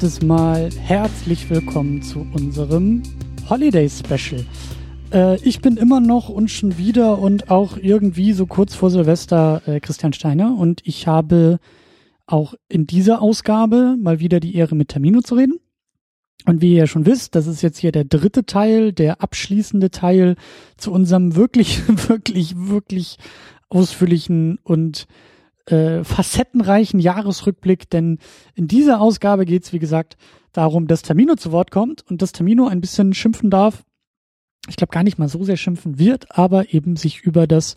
letztes Mal herzlich willkommen zu unserem Holiday Special. Äh, ich bin immer noch und schon wieder und auch irgendwie so kurz vor Silvester äh, Christian Steiner und ich habe auch in dieser Ausgabe mal wieder die Ehre mit Termino zu reden. Und wie ihr ja schon wisst, das ist jetzt hier der dritte Teil, der abschließende Teil zu unserem wirklich, wirklich, wirklich ausführlichen und äh, facettenreichen Jahresrückblick, denn in dieser Ausgabe geht es, wie gesagt, darum, dass Tamino zu Wort kommt und dass Tamino ein bisschen schimpfen darf. Ich glaube gar nicht mal so sehr schimpfen wird, aber eben sich über das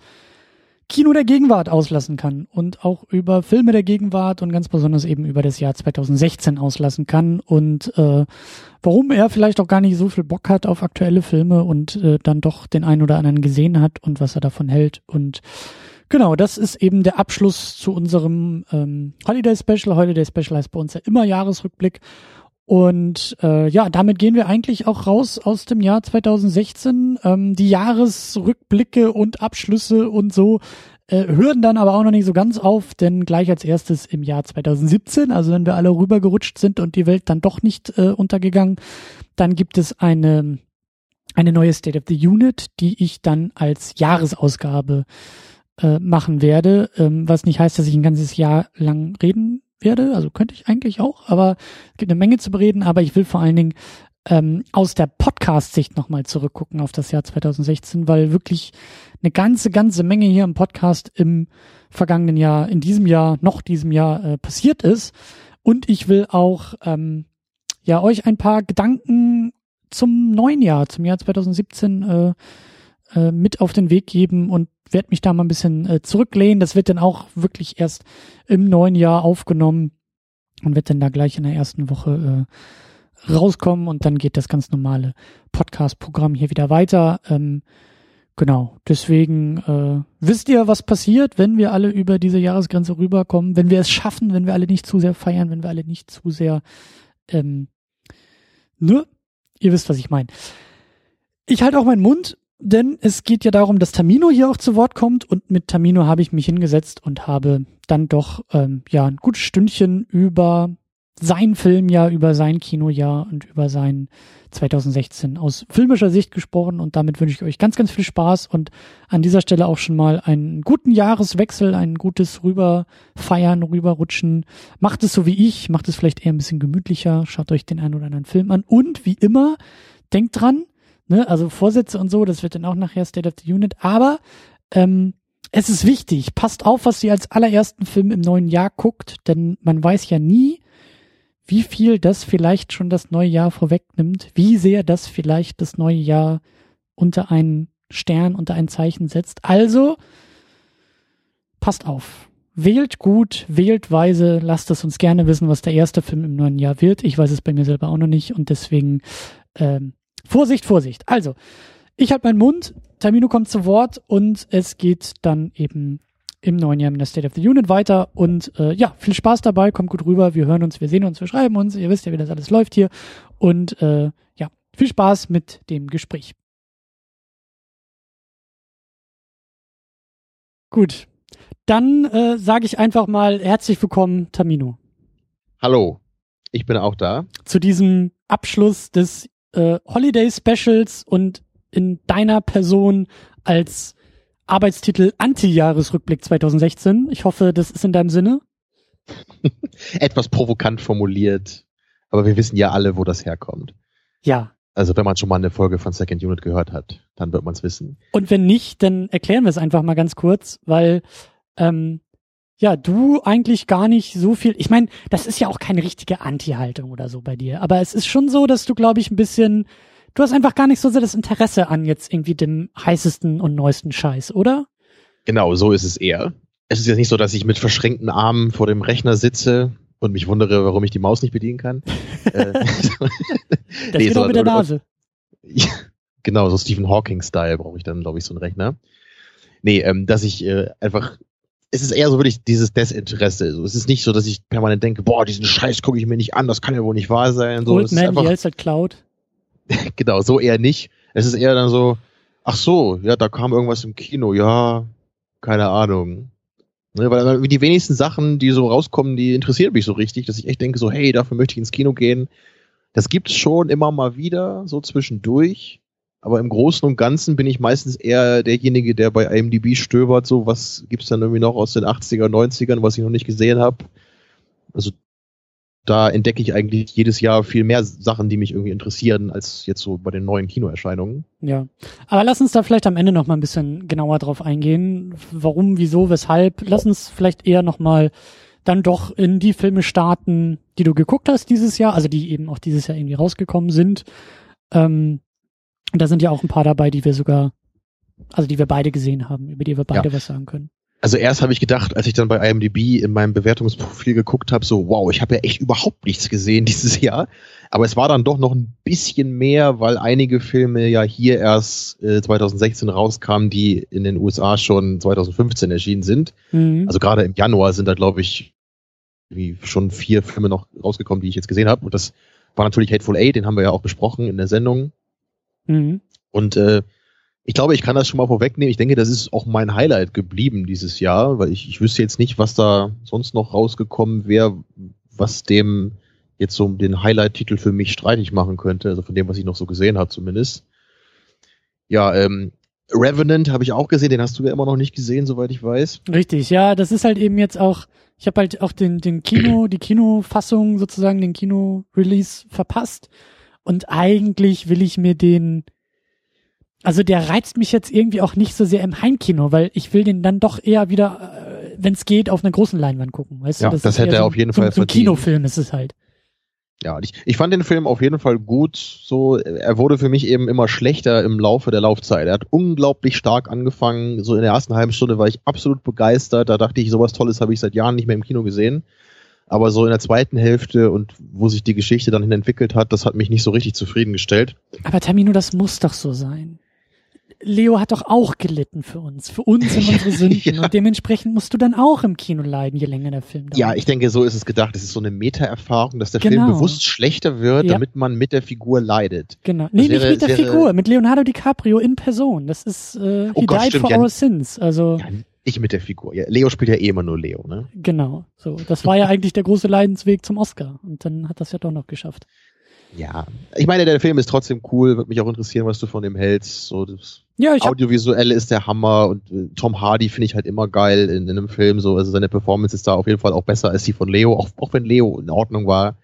Kino der Gegenwart auslassen kann und auch über Filme der Gegenwart und ganz besonders eben über das Jahr 2016 auslassen kann und äh, warum er vielleicht auch gar nicht so viel Bock hat auf aktuelle Filme und äh, dann doch den einen oder anderen gesehen hat und was er davon hält und Genau, das ist eben der Abschluss zu unserem ähm, Holiday Special. Holiday Special heißt bei uns ja immer Jahresrückblick. Und äh, ja, damit gehen wir eigentlich auch raus aus dem Jahr 2016. Ähm, die Jahresrückblicke und Abschlüsse und so äh, hören dann aber auch noch nicht so ganz auf, denn gleich als erstes im Jahr 2017, also wenn wir alle rübergerutscht sind und die Welt dann doch nicht äh, untergegangen, dann gibt es eine, eine neue State of the Unit, die ich dann als Jahresausgabe äh, machen werde, ähm, was nicht heißt, dass ich ein ganzes Jahr lang reden werde. Also könnte ich eigentlich auch, aber es gibt eine Menge zu bereden, aber ich will vor allen Dingen ähm, aus der Podcast-Sicht nochmal zurückgucken auf das Jahr 2016, weil wirklich eine ganze, ganze Menge hier im Podcast im vergangenen Jahr, in diesem Jahr, noch diesem Jahr äh, passiert ist. Und ich will auch ähm, ja euch ein paar Gedanken zum neuen Jahr, zum Jahr 2017 äh, äh, mit auf den Weg geben und werde mich da mal ein bisschen äh, zurücklehnen. Das wird dann auch wirklich erst im neuen Jahr aufgenommen und wird dann da gleich in der ersten Woche äh, rauskommen und dann geht das ganz normale Podcast-Programm hier wieder weiter. Ähm, genau, deswegen äh, wisst ihr, was passiert, wenn wir alle über diese Jahresgrenze rüberkommen, wenn wir es schaffen, wenn wir alle nicht zu sehr feiern, wenn wir alle nicht zu sehr ähm, ne? Ihr wisst, was ich meine. Ich halte auch meinen Mund denn es geht ja darum, dass Tamino hier auch zu Wort kommt und mit Tamino habe ich mich hingesetzt und habe dann doch ähm, ja ein gutes Stündchen über sein Filmjahr, über sein Kinojahr und über sein 2016 aus filmischer Sicht gesprochen und damit wünsche ich euch ganz, ganz viel Spaß und an dieser Stelle auch schon mal einen guten Jahreswechsel, ein gutes Rüberfeiern, Rüberrutschen. Macht es so wie ich, macht es vielleicht eher ein bisschen gemütlicher, schaut euch den einen oder anderen Film an und wie immer, denkt dran, ne, also Vorsätze und so, das wird dann auch nachher State of the Unit, aber ähm, es ist wichtig, passt auf, was ihr als allerersten Film im neuen Jahr guckt, denn man weiß ja nie, wie viel das vielleicht schon das neue Jahr vorwegnimmt, wie sehr das vielleicht das neue Jahr unter einen Stern, unter ein Zeichen setzt. Also, passt auf. Wählt gut, wählt weise, lasst es uns gerne wissen, was der erste Film im neuen Jahr wird. Ich weiß es bei mir selber auch noch nicht und deswegen ähm, Vorsicht, Vorsicht. Also, ich halte meinen Mund, Termino kommt zu Wort und es geht dann eben im neuen Jahr in der State of the Unit weiter. Und äh, ja, viel Spaß dabei, kommt gut rüber, wir hören uns, wir sehen uns, wir schreiben uns, ihr wisst ja, wie das alles läuft hier. Und äh, ja, viel Spaß mit dem Gespräch. Gut, dann äh, sage ich einfach mal herzlich willkommen, Tamino. Hallo, ich bin auch da. Zu diesem Abschluss des äh, Holiday Specials und in deiner Person als Arbeitstitel Anti-Jahresrückblick 2016. Ich hoffe, das ist in deinem Sinne. Etwas provokant formuliert, aber wir wissen ja alle, wo das herkommt. Ja. Also wenn man schon mal eine Folge von Second Unit gehört hat, dann wird man es wissen. Und wenn nicht, dann erklären wir es einfach mal ganz kurz, weil ähm, ja, du eigentlich gar nicht so viel. Ich meine, das ist ja auch keine richtige Anti-Haltung oder so bei dir. Aber es ist schon so, dass du, glaube ich, ein bisschen. Du hast einfach gar nicht so sehr das Interesse an jetzt irgendwie dem heißesten und neuesten Scheiß, oder? Genau, so ist es eher. Es ist jetzt nicht so, dass ich mit verschränkten Armen vor dem Rechner sitze und mich wundere, warum ich die Maus nicht bedienen kann. Äh, das nee, geht auch mit der Nase. Ja, genau, so Stephen Hawking-Style brauche ich dann, glaube ich, so einen Rechner. Nee, ähm, dass ich äh, einfach es ist eher so wirklich dieses Desinteresse. So, es ist nicht so, dass ich permanent denke, boah, diesen Scheiß gucke ich mir nicht an, das kann ja wohl nicht wahr sein. So, Old Man Yells at Cloud. genau, so eher nicht. Es ist eher dann so, ach so, ja, da kam irgendwas im Kino, ja, keine Ahnung. Ne, weil die wenigsten Sachen, die so rauskommen, die interessieren mich so richtig, dass ich echt denke so, hey, dafür möchte ich ins Kino gehen. Das gibt's schon immer mal wieder, so zwischendurch. Aber im Großen und Ganzen bin ich meistens eher derjenige, der bei IMDb stöbert, so was gibt's dann irgendwie noch aus den 80er, 90ern, was ich noch nicht gesehen habe. Also da entdecke ich eigentlich jedes Jahr viel mehr Sachen, die mich irgendwie interessieren, als jetzt so bei den neuen Kinoerscheinungen. Ja, aber lass uns da vielleicht am Ende noch mal ein bisschen genauer drauf eingehen. Warum, wieso, weshalb? Lass uns vielleicht eher noch mal dann doch in die Filme starten, die du geguckt hast dieses Jahr, also die eben auch dieses Jahr irgendwie rausgekommen sind. Ähm, da sind ja auch ein paar dabei, die wir sogar, also die wir beide gesehen haben, über die wir beide ja. was sagen können. Also erst habe ich gedacht, als ich dann bei IMDb in meinem Bewertungsprofil geguckt habe, so wow, ich habe ja echt überhaupt nichts gesehen dieses Jahr. Aber es war dann doch noch ein bisschen mehr, weil einige Filme ja hier erst äh, 2016 rauskamen, die in den USA schon 2015 erschienen sind. Mhm. Also gerade im Januar sind da, glaube ich, wie schon vier Filme noch rausgekommen, die ich jetzt gesehen habe. Und das war natürlich Hateful Eight, den haben wir ja auch besprochen in der Sendung. Mhm. Und äh, ich glaube, ich kann das schon mal vorwegnehmen. Ich denke, das ist auch mein Highlight geblieben dieses Jahr, weil ich, ich wüsste jetzt nicht, was da sonst noch rausgekommen wäre, was dem jetzt so den Highlight-Titel für mich streitig machen könnte, also von dem, was ich noch so gesehen habe zumindest. Ja, ähm, Revenant habe ich auch gesehen, den hast du ja immer noch nicht gesehen, soweit ich weiß. Richtig, ja, das ist halt eben jetzt auch, ich habe halt auch den, den Kino, die Kinofassung sozusagen, den Kino-Release verpasst. Und eigentlich will ich mir den also der reizt mich jetzt irgendwie auch nicht so sehr im Heimkino, weil ich will den dann doch eher wieder, äh, wenn es geht, auf einer großen Leinwand gucken. Weißt ja, du, das, das hätte er so, auf jeden Fall so, so ein Kinofilm ist es halt. Ja, ich, ich fand den Film auf jeden Fall gut. So, er wurde für mich eben immer schlechter im Laufe der Laufzeit. Er hat unglaublich stark angefangen. So in der ersten halben Stunde war ich absolut begeistert. Da dachte ich, sowas Tolles habe ich seit Jahren nicht mehr im Kino gesehen. Aber so in der zweiten Hälfte und wo sich die Geschichte dann hin entwickelt hat, das hat mich nicht so richtig zufriedengestellt. Aber Tamino, das muss doch so sein. Leo hat doch auch gelitten für uns, für uns und unsere Sünden. ja. Und dementsprechend musst du dann auch im Kino leiden, je länger der Film dauert. Ja, ich denke, so ist es gedacht. Es ist so eine Meta-Erfahrung, dass der genau. Film bewusst schlechter wird, ja. damit man mit der Figur leidet. Genau. Nee, wäre, nicht mit der Figur, mit Leonardo DiCaprio in Person. Das ist, äh, oh he Gott, died stimmt, for ja, our sins. Also. Ja, nicht mit der Figur. Ja, Leo spielt ja eh immer nur Leo, ne? Genau. So, das war ja eigentlich der große Leidensweg zum Oscar. Und dann hat das ja doch noch geschafft. Ja, ich meine, der Film ist trotzdem cool, wird mich auch interessieren, was du von dem hältst. So, das ja, ich Audiovisuelle ist der Hammer und äh, Tom Hardy finde ich halt immer geil in, in, einem Film. So, also seine Performance ist da auf jeden Fall auch besser als die von Leo, auch, auch wenn Leo in Ordnung war.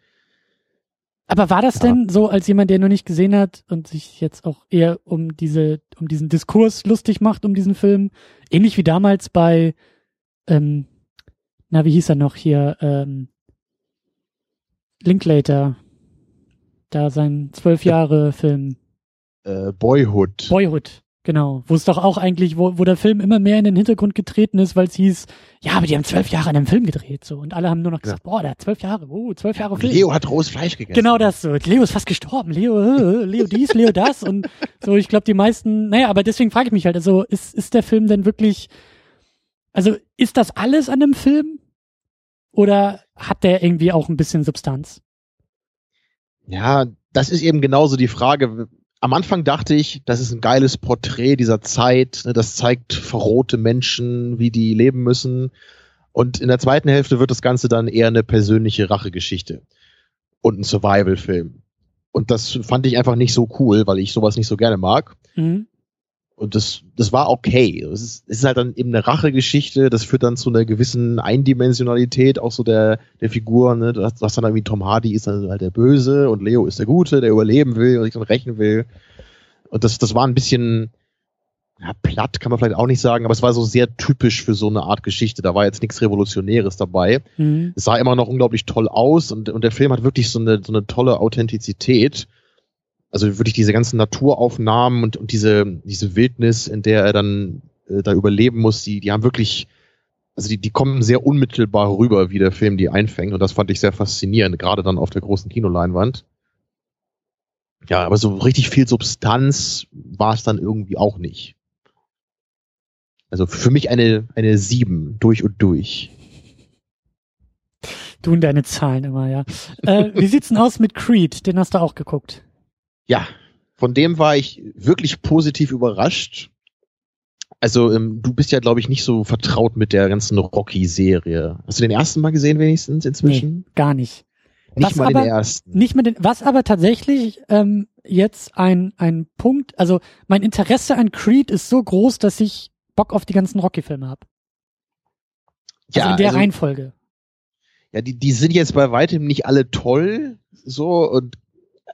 Aber war das denn so, als jemand, der noch nicht gesehen hat und sich jetzt auch eher um diese, um diesen Diskurs lustig macht, um diesen Film, ähnlich wie damals bei, ähm, na, wie hieß er noch hier, ähm, Linklater, da sein zwölf Jahre Film. Äh, Boyhood. Boyhood, genau. Wo es doch auch eigentlich, wo, wo der Film immer mehr in den Hintergrund getreten ist, weil es hieß, ja, aber die haben zwölf Jahre an einem Film gedreht, so. Und alle haben nur noch gesagt, ja. boah, der hat zwölf Jahre, oh, zwölf Jahre Film. Leo hat rohes Fleisch gegessen. Genau das so. Leo ist fast gestorben. Leo, äh, Leo dies, Leo das. Und so, ich glaube, die meisten, naja, aber deswegen frage ich mich halt, also, ist, ist der Film denn wirklich, also, ist das alles an dem Film? Oder hat der irgendwie auch ein bisschen Substanz? Ja, das ist eben genauso die Frage. Am Anfang dachte ich, das ist ein geiles Porträt dieser Zeit. Ne, das zeigt verrohte Menschen, wie die leben müssen. Und in der zweiten Hälfte wird das Ganze dann eher eine persönliche Rachegeschichte und ein Survival-Film. Und das fand ich einfach nicht so cool, weil ich sowas nicht so gerne mag. Mhm. Und das, das war okay. Es ist, es ist halt dann eben eine Rachegeschichte, das führt dann zu einer gewissen Eindimensionalität auch so der, der Figur, ne? Du hast, du hast dann irgendwie Tom Hardy ist dann halt der Böse und Leo ist der Gute, der überleben will und sich dann rächen will. Und das, das war ein bisschen, ja, platt kann man vielleicht auch nicht sagen, aber es war so sehr typisch für so eine Art Geschichte. Da war jetzt nichts Revolutionäres dabei. Mhm. Es sah immer noch unglaublich toll aus und, und der Film hat wirklich so eine, so eine tolle Authentizität also wirklich diese ganzen Naturaufnahmen und, und diese, diese Wildnis, in der er dann äh, da überleben muss, die, die haben wirklich, also die, die kommen sehr unmittelbar rüber, wie der Film die einfängt. Und das fand ich sehr faszinierend, gerade dann auf der großen Kinoleinwand. Ja, aber so richtig viel Substanz war es dann irgendwie auch nicht. Also für mich eine, eine sieben durch und durch. Du und deine Zahlen immer, ja. äh, wie sieht's denn aus mit Creed? Den hast du auch geguckt ja, von dem war ich wirklich positiv überrascht. Also ähm, du bist ja, glaube ich, nicht so vertraut mit der ganzen Rocky-Serie. Hast du den ersten Mal gesehen wenigstens inzwischen? Nee, gar nicht. Nicht Was mal aber- den ersten. Nicht mit den, was aber tatsächlich ähm, jetzt ein, ein Punkt, also mein Interesse an Creed ist so groß, dass ich Bock auf die ganzen Rocky-Filme habe. Also in der also, Reihenfolge. ja, die, die sind jetzt bei weitem nicht alle toll, so und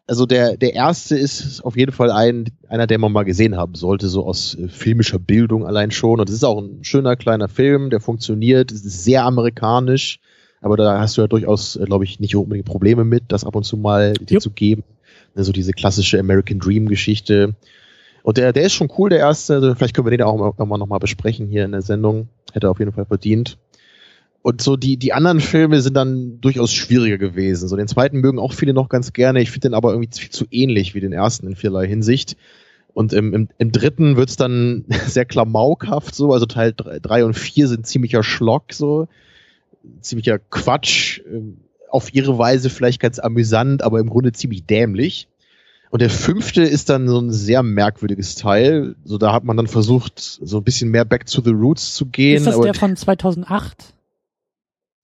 also der der erste ist auf jeden Fall ein einer, der man mal gesehen haben sollte, so aus äh, filmischer Bildung allein schon. Und es ist auch ein schöner kleiner Film, der funktioniert, es ist sehr amerikanisch, aber da hast du ja durchaus, glaube ich, nicht unbedingt Probleme mit, das ab und zu mal dir Jupp. zu geben. Also diese klassische American Dream Geschichte. Und der, der ist schon cool, der erste. Also vielleicht können wir den auch mal, auch mal noch mal besprechen hier in der Sendung. Hätte er auf jeden Fall verdient. Und so die, die anderen Filme sind dann durchaus schwieriger gewesen. So den zweiten mögen auch viele noch ganz gerne. Ich finde den aber irgendwie viel zu ähnlich wie den ersten in vielerlei Hinsicht. Und im, im, im dritten wird's dann sehr klamaukhaft so. Also Teil drei und vier sind ziemlicher Schlock so. Ziemlicher Quatsch. ähm, Auf ihre Weise vielleicht ganz amüsant, aber im Grunde ziemlich dämlich. Und der fünfte ist dann so ein sehr merkwürdiges Teil. So da hat man dann versucht, so ein bisschen mehr back to the roots zu gehen. Ist das der von 2008?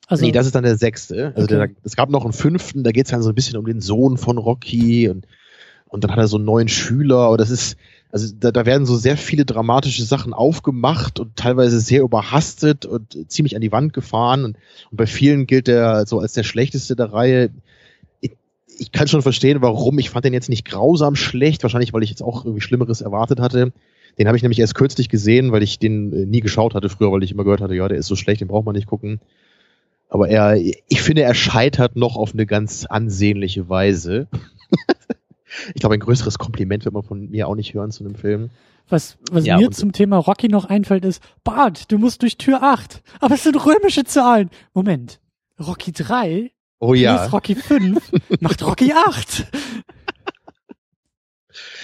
Also, nee, das ist dann der sechste. Also Okay. der, es gab noch einen fünften, da geht's dann so ein bisschen um den Sohn von Rocky und, und dann hat er so einen neuen Schüler. Aber das ist, also da, da werden so sehr viele dramatische Sachen aufgemacht und teilweise sehr überhastet und ziemlich an die Wand gefahren. Und, und bei vielen gilt der so als der schlechteste der Reihe. Ich, ich kann schon verstehen, warum. Ich fand den jetzt nicht grausam schlecht, wahrscheinlich, weil ich jetzt auch irgendwie Schlimmeres erwartet hatte. Den habe ich nämlich erst kürzlich gesehen, weil ich den äh, nie geschaut hatte früher, weil ich immer gehört hatte, ja, der ist so schlecht, den braucht man nicht gucken. Aber er, ich finde, er scheitert noch auf eine ganz ansehnliche Weise. ich glaube, ein größeres Kompliment wird man von mir auch nicht hören zu einem Film. was, was Ja, mir zum Thema Rocky noch einfällt, ist, Bart, du musst durch Tür 8. Aber es sind römische Zahlen. Moment. Rocky 3 Oh ja, Rocky 5 macht Rocky 8.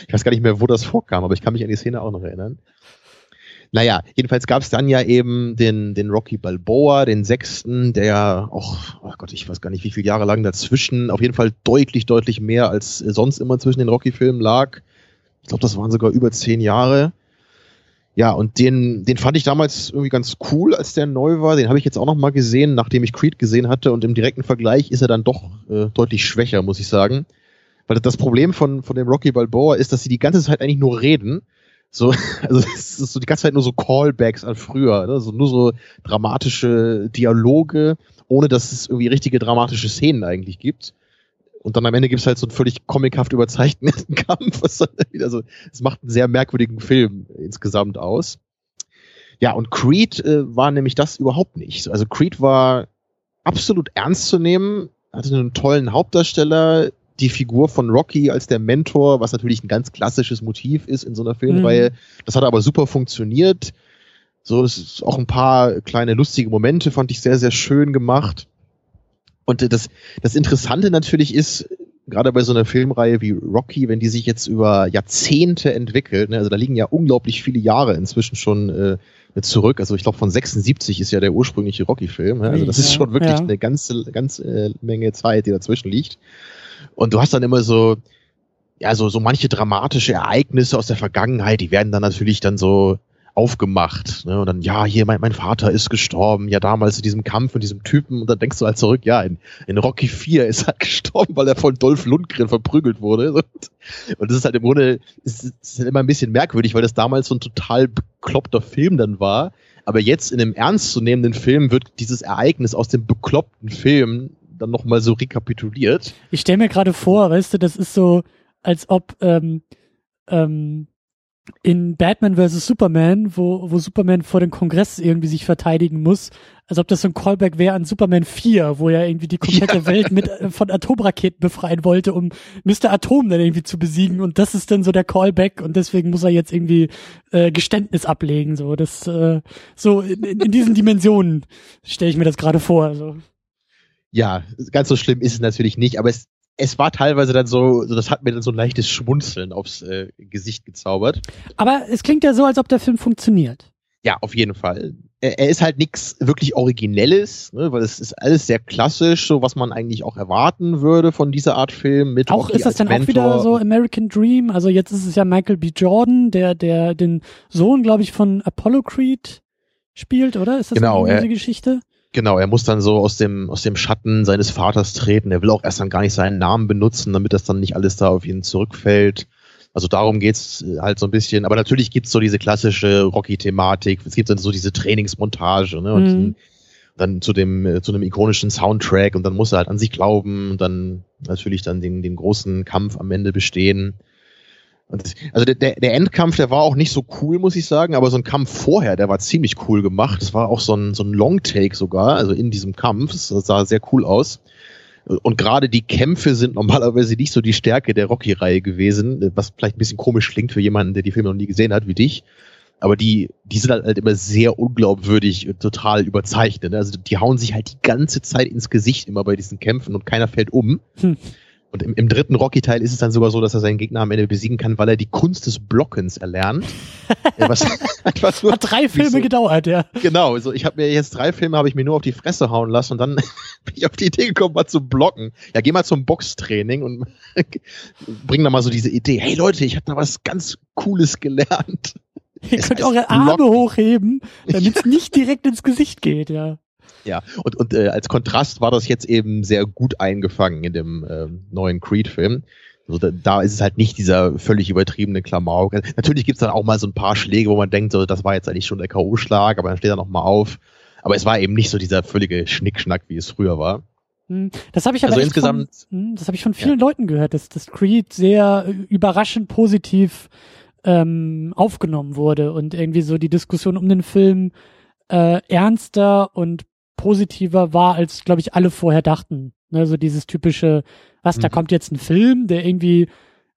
ich weiß gar nicht mehr, wo das vorkam, aber ich kann mich an die Szene auch noch erinnern. Naja, jedenfalls gab es dann ja eben den, den Rocky Balboa, den sechsten, der auch, oh Gott, ich weiß gar nicht, wie viele Jahre lang dazwischen, auf jeden Fall deutlich, deutlich mehr als sonst immer zwischen den Rocky-Filmen lag. Ich glaube, das waren sogar über zehn Jahre. Ja, und den, den fand ich damals irgendwie ganz cool, als der neu war. Den habe ich jetzt auch noch mal gesehen, nachdem ich Creed gesehen hatte. Und im direkten Vergleich ist er dann doch äh, deutlich schwächer, muss ich sagen. Weil das Problem von, von dem Rocky Balboa ist, dass sie die ganze Zeit eigentlich nur reden. So, also es ist so die ganze Zeit nur so Callbacks an früher, ne? so, nur so dramatische Dialoge, ohne dass es irgendwie richtige dramatische Szenen eigentlich gibt. Und dann am Ende gibt's halt so einen völlig comichaft überzeichneten Kampf. Was dann wieder so, es macht einen sehr merkwürdigen Film insgesamt aus. Ja, und Creed äh, war nämlich das überhaupt nicht. Also Creed war absolut ernst zu nehmen, hatte einen tollen Hauptdarsteller, die Figur von Rocky als der Mentor, was natürlich ein ganz klassisches Motiv ist in so einer Filmreihe. Das hat aber super funktioniert. So, es ist auch ein paar kleine lustige Momente fand ich sehr, sehr schön gemacht. Und äh, das, das Interessante natürlich ist, gerade bei so einer Filmreihe wie Rocky, wenn die sich jetzt über Jahrzehnte entwickelt, ne, also da liegen ja unglaublich viele Jahre inzwischen schon äh, zurück. Also ich glaube von 76 ist ja der ursprüngliche Rocky-Film. Ne? Also das ist schon wirklich ja. eine ganze, ganze äh, Menge Zeit, die dazwischen liegt. Und du hast dann immer so, ja, so, so manche dramatische Ereignisse aus der Vergangenheit, die werden dann natürlich dann so aufgemacht. Ne? Und dann, ja, hier, mein, mein Vater ist gestorben, ja, damals in diesem Kampf mit diesem Typen. Und dann denkst du halt zurück, ja, in, in Rocky 4 ist er gestorben, weil er von Dolph Lundgren verprügelt wurde. Und, und das ist halt im Grunde, ist, ist halt immer ein bisschen merkwürdig, weil das damals so ein total bekloppter Film dann war. Aber jetzt in einem ernstzunehmenden Film wird dieses Ereignis aus dem bekloppten Film dann nochmal so rekapituliert. Ich stelle mir gerade vor, weißt du, das ist so, als ob ähm, ähm, in Batman vs. Superman, wo, wo Superman vor dem Kongress irgendwie sich verteidigen muss, als ob das so ein Callback wäre an Superman 4, wo er irgendwie die komplette Ja. Welt mit äh, von Atomraketen befreien wollte, um Mr. Atom dann irgendwie zu besiegen. Und das ist dann so der Callback und deswegen muss er jetzt irgendwie äh, Geständnis ablegen. So, das äh, so in, in in diesen Dimensionen stelle ich mir das gerade vor. So. Ja, ganz so schlimm ist es natürlich nicht, aber es, es war teilweise dann so, so, das hat mir dann so ein leichtes Schmunzeln aufs äh, Gesicht gezaubert. Aber es klingt ja so, als ob der Film funktioniert. Ja, auf jeden Fall. er, er ist halt nichts wirklich Originelles, ne, weil es ist alles sehr klassisch, so was man eigentlich auch erwarten würde von dieser Art Film. Mit auch Rocky ist das dann auch wieder so American Dream? Also jetzt ist es ja Michael B. Jordan, der der den Sohn, glaube ich, von Apollo Creed spielt, oder? Ist das Genau, diese er- Geschichte? Genau, er muss dann so aus dem, aus dem Schatten seines Vaters treten. Er will auch erst dann gar nicht seinen Namen benutzen, damit das dann nicht alles da auf ihn zurückfällt. Also darum geht's äh, halt so ein bisschen. Aber natürlich gibt's so diese klassische Rocky-Thematik. Es gibt dann so diese Trainingsmontage, ne? Und Mhm. dann, zu dem, äh, zu einem ikonischen Soundtrack und dann muss er halt an sich glauben und dann natürlich dann den, den großen Kampf am Ende bestehen. Also der, der Endkampf, der war auch nicht so cool, muss ich sagen, aber so ein Kampf vorher, der war ziemlich cool gemacht. Das war auch so ein, so ein Long-Take sogar, also in diesem Kampf. Das sah sehr cool aus. Und gerade die Kämpfe sind normalerweise nicht so die Stärke der Rocky-Reihe gewesen, was vielleicht ein bisschen komisch klingt für jemanden, der die Filme noch nie gesehen hat, wie dich. Aber die, die sind halt, immer sehr unglaubwürdig und total überzeichnet. ne? Also die hauen sich halt die ganze Zeit ins Gesicht immer bei diesen Kämpfen und keiner fällt um. Hm. Und im, im dritten Rocky-Teil ist es dann sogar so, dass er seinen Gegner am Ende besiegen kann, weil er die Kunst des Blockens erlernt. Was einfach nur, Hat drei Filme so- gedauert, ja. Genau, also ich habe mir jetzt drei Filme habe ich mir nur auf die Fresse hauen lassen und dann bin ich auf die Idee gekommen, mal zu blocken. Ja, geh mal zum Boxtraining und bring da mal so diese Idee. Hey Leute, ich habe da was ganz Cooles gelernt. Ihr Es könnt eure Arme Blocken. hochheben, damit es nicht direkt ins Gesicht geht, ja. Ja, und, und äh, als Kontrast war das jetzt eben sehr gut eingefangen in dem ähm, neuen Creed-Film. Also da, da ist es halt nicht dieser völlig übertriebene Klamauk. Natürlich gibt's dann auch mal so ein paar Schläge, wo man denkt, so, das war jetzt eigentlich schon der K.O.-Schlag, aber dann steht er noch mal auf. Aber es war eben nicht so dieser völlige Schnickschnack, wie es früher war. Hm, Das habe ich aber Also insgesamt- von, hm, das habe ich von vielen Leuten gehört, dass das Creed sehr äh, überraschend positiv ähm, aufgenommen wurde und irgendwie so die Diskussion um den Film äh, ernster und positiver war, als glaube ich alle vorher dachten. Ne, so dieses typische, was, da Mhm. kommt jetzt ein Film, der irgendwie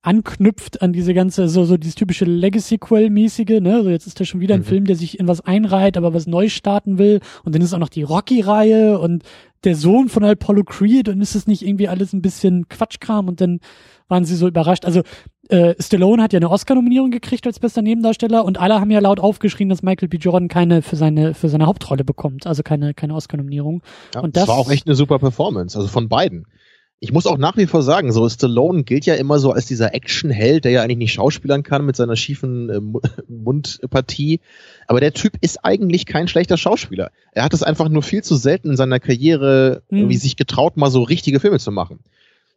anknüpft an diese ganze, so, so dieses typische Legacy-Quell-mäßige, ne, so jetzt ist da schon wieder ein Mhm. Film, der sich in was einreiht, aber was neu starten will und dann ist auch noch die Rocky-Reihe und der Sohn von Apollo Creed und ist es nicht irgendwie alles ein bisschen Quatschkram und dann waren sie so überrascht. Also äh, Stallone hat ja eine Oscar-Nominierung gekriegt als bester Nebendarsteller und alle haben ja laut aufgeschrien, dass Michael B. Jordan keine für seine für seine Hauptrolle bekommt, also keine keine Oscar-Nominierung. Ja, Und das, das- war auch echt eine super Performance, also von beiden. Ich muss auch nach wie vor sagen, so Stallone gilt ja immer so als dieser Actionheld, der ja eigentlich nicht schauspielern kann mit seiner schiefen äh, Mu- Mundpartie. Aber der Typ ist eigentlich kein schlechter Schauspieler. Er hat es einfach nur viel zu selten in seiner Karriere Hm. irgendwie sich getraut, mal so richtige Filme zu machen.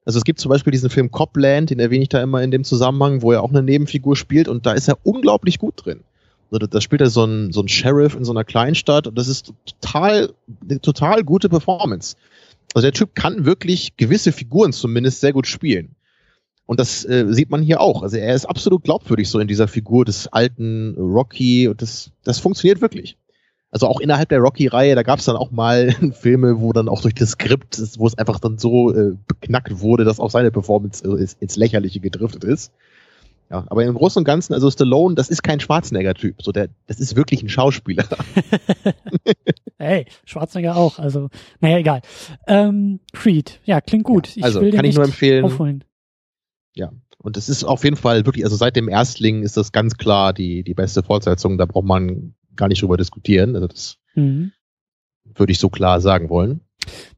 Also es gibt zum Beispiel diesen Film Copland, den erwähne ich da immer in dem Zusammenhang, wo er auch eine Nebenfigur spielt und da ist er unglaublich gut drin. Da, da spielt er so ein, so ein Sheriff in so einer Kleinstadt und das ist total, eine total gute Performance. Also der Typ kann wirklich gewisse Figuren zumindest sehr gut spielen. Und das äh, sieht man hier auch. Also er ist absolut glaubwürdig so in dieser Figur des alten Rocky und das, das funktioniert wirklich. Also auch innerhalb der Rocky-Reihe, da gab es dann auch mal Filme, wo dann auch durch das Skript, wo es einfach dann so äh, beknackt wurde, dass auch seine Performance äh, ins, Lächerliche gedriftet ist. Ja, aber im Großen und Ganzen, also Stallone, das ist kein Schwarzenegger-Typ. So der, das ist wirklich ein Schauspieler. Hey, Schwarzenegger auch, also naja, egal. Ähm, Creed, ja, klingt gut. Ja, also, will den kann ich nur empfehlen. Aufholen. Und es ist auf jeden Fall wirklich, also seit dem Erstling ist das ganz klar die, die beste Fortsetzung. Da braucht man gar nicht drüber diskutieren. Also das Mhm. würde ich so klar sagen wollen.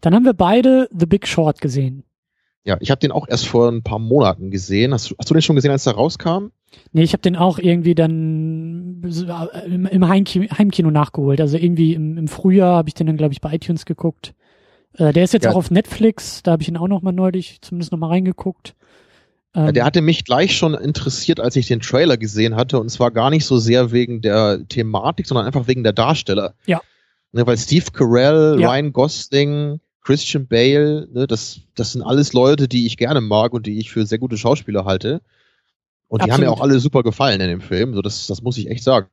Dann haben wir beide The Big Short gesehen. Ja, ich habe den auch erst vor ein paar Monaten gesehen. Hast, du- hast du den schon gesehen, als er rauskam? Nee, ich habe den auch irgendwie dann im Heimkino, Heimkino nachgeholt. Also irgendwie im, im Frühjahr habe ich den dann, glaube ich, bei iTunes geguckt. Äh, der ist jetzt Ja. auch auf Netflix, da habe ich ihn auch noch mal neulich zumindest noch mal reingeguckt. Ähm, Der hatte mich gleich schon interessiert, als ich den Trailer gesehen hatte. Und zwar gar nicht so sehr wegen der Thematik, sondern einfach wegen der Darsteller. Ja. Ne, weil Steve Carell, Ja. Ryan Gosling, Christian Bale, ne, das, das sind alles Leute, die ich gerne mag und die ich für sehr gute Schauspieler halte. Und die haben mir Absolut. auch alle super gefallen in dem Film. So, das, das muss ich echt sagen.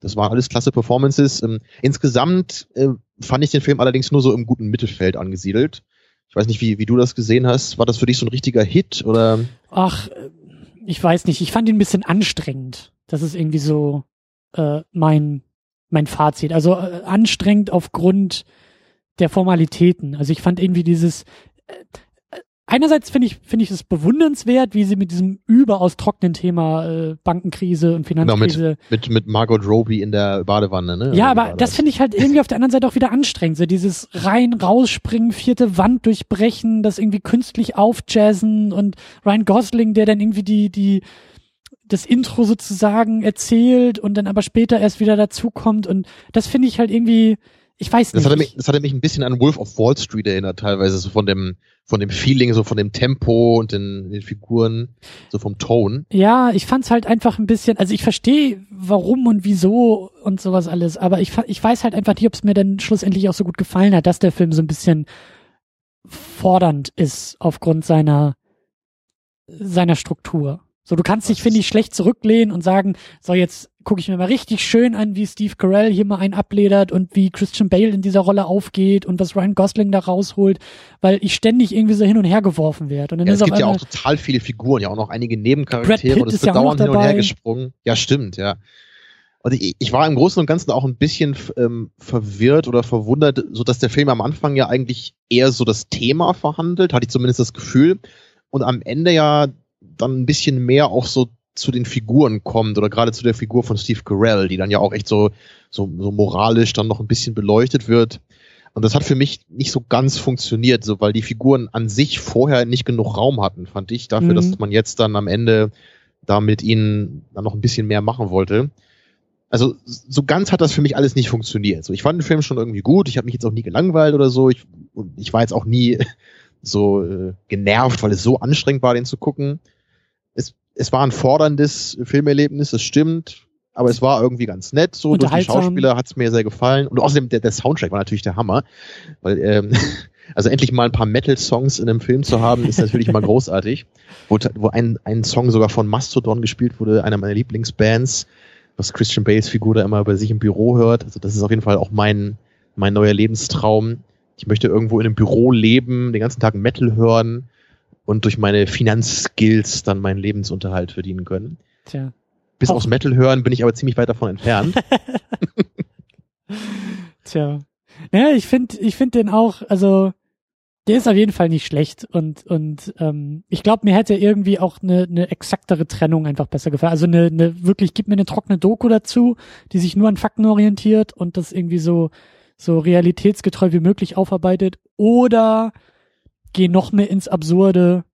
Das waren alles klasse Performances. Ähm, insgesamt äh, fand ich den Film allerdings nur so im guten Mittelfeld angesiedelt. Ich weiß nicht, wie, wie du das gesehen hast. War das für dich so ein richtiger Hit oder? Ach, äh, ich weiß nicht. Ich fand ihn ein bisschen anstrengend. Das ist irgendwie so äh, mein mein Fazit. Also äh, anstrengend aufgrund der Formalitäten. Also ich fand irgendwie dieses äh, einerseits finde ich, finde ich es bewundernswert, wie sie mit diesem überaus trockenen Thema äh, Bankenkrise und Finanzkrise. Genau, mit, mit, mit Margot Robbie in der Badewanne, ne? Ja, aber das finde ich halt irgendwie auf der anderen Seite auch wieder anstrengend. So dieses rein, rausspringen, vierte Wand durchbrechen, das irgendwie künstlich aufjazzen und Ryan Gosling, der dann irgendwie die, die, das Intro sozusagen erzählt und dann aber später erst wieder dazukommt und das finde ich halt irgendwie, ich weiß das nicht. Hatte mich, das hatte mich ein bisschen an Wolf of Wall Street erinnert, teilweise, so von dem, von dem Feeling, so von dem Tempo und den, den Figuren, so vom Ton. Ja, ich fand's halt einfach ein bisschen, also ich verstehe, warum und wieso und sowas alles, aber ich, ich weiß halt einfach nicht, ob es mir dann schlussendlich auch so gut gefallen hat, dass der Film so ein bisschen fordernd ist aufgrund seiner, seiner Struktur. So, du kannst dich, finde ich, schlecht zurücklehnen und sagen, so jetzt gucke ich mir mal richtig schön an, wie Steve Carell hier mal einen abledert und wie Christian Bale in dieser Rolle aufgeht und was Ryan Gosling da rausholt, weil ich ständig irgendwie so hin und her geworfen werde. Und dann ja, ist es gibt ja auch total viele Figuren, ja auch noch einige Nebencharaktere und es ist wird ja dauernd hin und her gesprungen. Ja, stimmt, ja. Und ich, ich war im Großen und Ganzen auch ein bisschen ähm, verwirrt oder verwundert, so dass der Film am Anfang ja eigentlich eher so das Thema verhandelt, hatte ich zumindest das Gefühl, und am Ende ja dann ein bisschen mehr auch so zu den Figuren kommt oder gerade zu der Figur von Steve Carell, die dann ja auch echt so, so, so moralisch dann noch ein bisschen beleuchtet wird. Und das hat für mich nicht so ganz funktioniert, so weil die Figuren an sich vorher nicht genug Raum hatten, fand ich, dafür, Mhm. dass man jetzt dann am Ende da mit ihnen dann noch ein bisschen mehr machen wollte. Also so ganz hat das für mich alles nicht funktioniert. So, ich fand den Film schon irgendwie gut, ich habe mich jetzt auch nie gelangweilt oder so. Ich, ich war jetzt auch nie so äh, genervt, weil es so anstrengend war, den zu gucken. Es, es war ein forderndes Filmerlebnis, das stimmt, aber es war irgendwie ganz nett. So durch die. Schauspieler hat es mir sehr gefallen. Und außerdem, der, der Soundtrack war natürlich der Hammer. Weil, ähm, also endlich mal ein paar Metal-Songs in einem Film zu haben, ist natürlich mal großartig. Wo, wo ein, ein Song sogar von Mastodon gespielt wurde, einer meiner Lieblingsbands, was Christian Bales Figur da immer bei sich im Büro hört. Also das ist auf jeden Fall auch mein, mein neuer Lebenstraum. Ich möchte irgendwo in einem Büro leben, den ganzen Tag Metal hören und durch meine Finanzskills dann meinen Lebensunterhalt verdienen können. tja, Bis Auch- aufs Metal hören bin ich aber ziemlich weit davon entfernt. tja. Ja, ich finde, ich finde den auch, also der ist auf jeden Fall nicht schlecht und und ähm, ich glaube, mir hätte irgendwie auch eine eine exaktere Trennung einfach besser gefallen. Also eine, eine wirklich, gib mir eine trockene Doku dazu, die sich nur an Fakten orientiert und das irgendwie so so realitätsgetreu wie möglich aufarbeitet oder geh noch mehr ins Absurde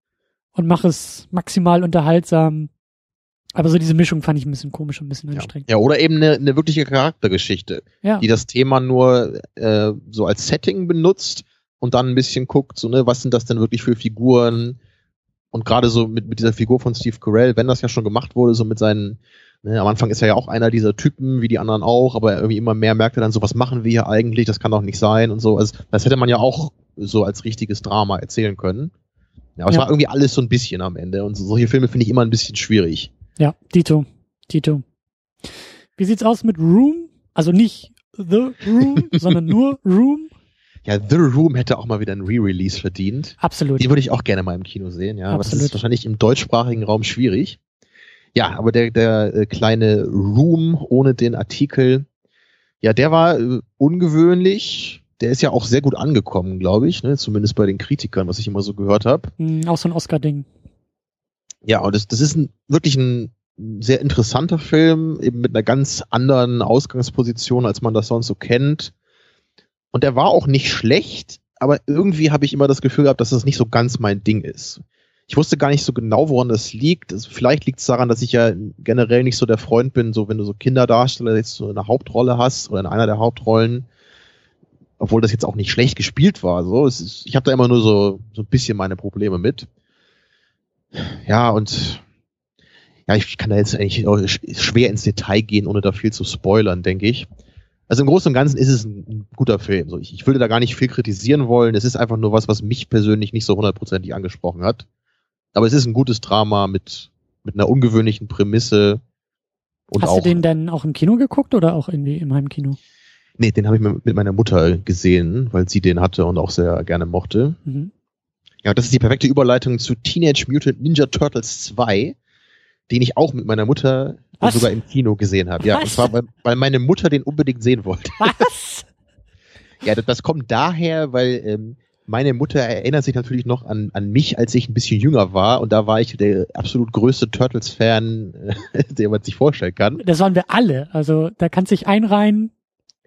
und mach es maximal unterhaltsam. Aber so diese Mischung fand ich ein bisschen komisch und ein bisschen Ja. anstrengend. ja, oder eben eine, eine wirkliche Charaktergeschichte, Ja. die das Thema nur äh, so als Setting benutzt und dann ein bisschen guckt, so, ne, was sind das denn wirklich für Figuren? Und gerade so mit, mit dieser Figur von Steve Carell, wenn das ja schon gemacht wurde, so mit seinen, ne, am Anfang ist er ja auch einer dieser Typen, wie die anderen auch, aber irgendwie immer mehr merkt er dann so, was machen wir hier eigentlich? Das kann doch nicht sein und so. Also das hätte man ja auch so als richtiges Drama erzählen können. Ja, aber es Ja. war irgendwie alles so ein bisschen am Ende. Und so, solche Filme finde ich immer ein bisschen schwierig. Ja, Dito. Dito. Wie sieht's aus mit Room? Also nicht The Room, sondern nur Room? Ja, The Room hätte auch mal wieder ein Re-Release verdient. Absolut. Den würde ich auch gerne mal im Kino sehen, ja. Aber das Absolut. ist wahrscheinlich im deutschsprachigen Raum schwierig. Ja, aber der, der äh, kleine Room ohne den Artikel, ja, der war äh, ungewöhnlich. Der ist ja auch sehr gut angekommen, glaube ich, ne? zumindest bei den Kritikern, was ich immer so gehört habe. Hm, auch so ein Oscar-Ding. Ja, und das, das ist ein, wirklich ein sehr interessanter Film, eben mit einer ganz anderen Ausgangsposition, als man das sonst so kennt. Und der war auch nicht schlecht, aber irgendwie habe ich immer das Gefühl gehabt, dass das nicht so ganz mein Ding ist. Ich wusste gar nicht so genau, woran das liegt. Also vielleicht liegt es daran, dass ich ja generell nicht so der Freund bin, so wenn du so Kinderdarsteller jetzt so eine Hauptrolle hast oder in einer der Hauptrollen, obwohl das jetzt auch nicht schlecht gespielt war. So, es ist, ich habe da immer nur so so ein bisschen meine Probleme mit. Ja und ja, ich kann da jetzt eigentlich auch sch- schwer ins Detail gehen, ohne da viel zu spoilern, denke ich. Also im Großen und Ganzen ist es ein, ein guter Film. So, ich, ich würde da gar nicht viel kritisieren wollen. Es ist einfach nur was, was mich persönlich nicht so hundertprozentig angesprochen hat. Aber es ist ein gutes Drama mit, mit einer ungewöhnlichen Prämisse. Und Hast auch, du den dann auch im Kino geguckt oder auch irgendwie im Heimkino? Nee, den habe ich mit meiner Mutter gesehen, weil sie den hatte und auch sehr gerne mochte. Mhm. Ja, das ist die perfekte Überleitung zu Teenage Mutant Ninja Turtles 2, den ich auch mit meiner Mutter sogar im Kino gesehen habe. Ja, und Was? zwar, weil, weil meine Mutter den unbedingt sehen wollte. Was? Ja, das, das kommt daher, weil ähm, meine Mutter erinnert sich natürlich noch an, an mich, als ich ein bisschen jünger war. Und da war ich der absolut größte Turtles-Fan, der man sich vorstellen kann. Das waren wir alle. Also da kannst du dich einreihen.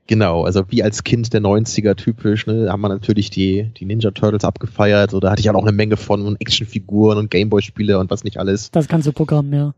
Genau, also wie als Kind der 90er typisch, ne, haben wir natürlich die, die Ninja Turtles abgefeiert. Oder hatte ich auch noch eine Menge von Actionfiguren und Gameboy-Spiele und was nicht alles. Das ganze Programm, ja.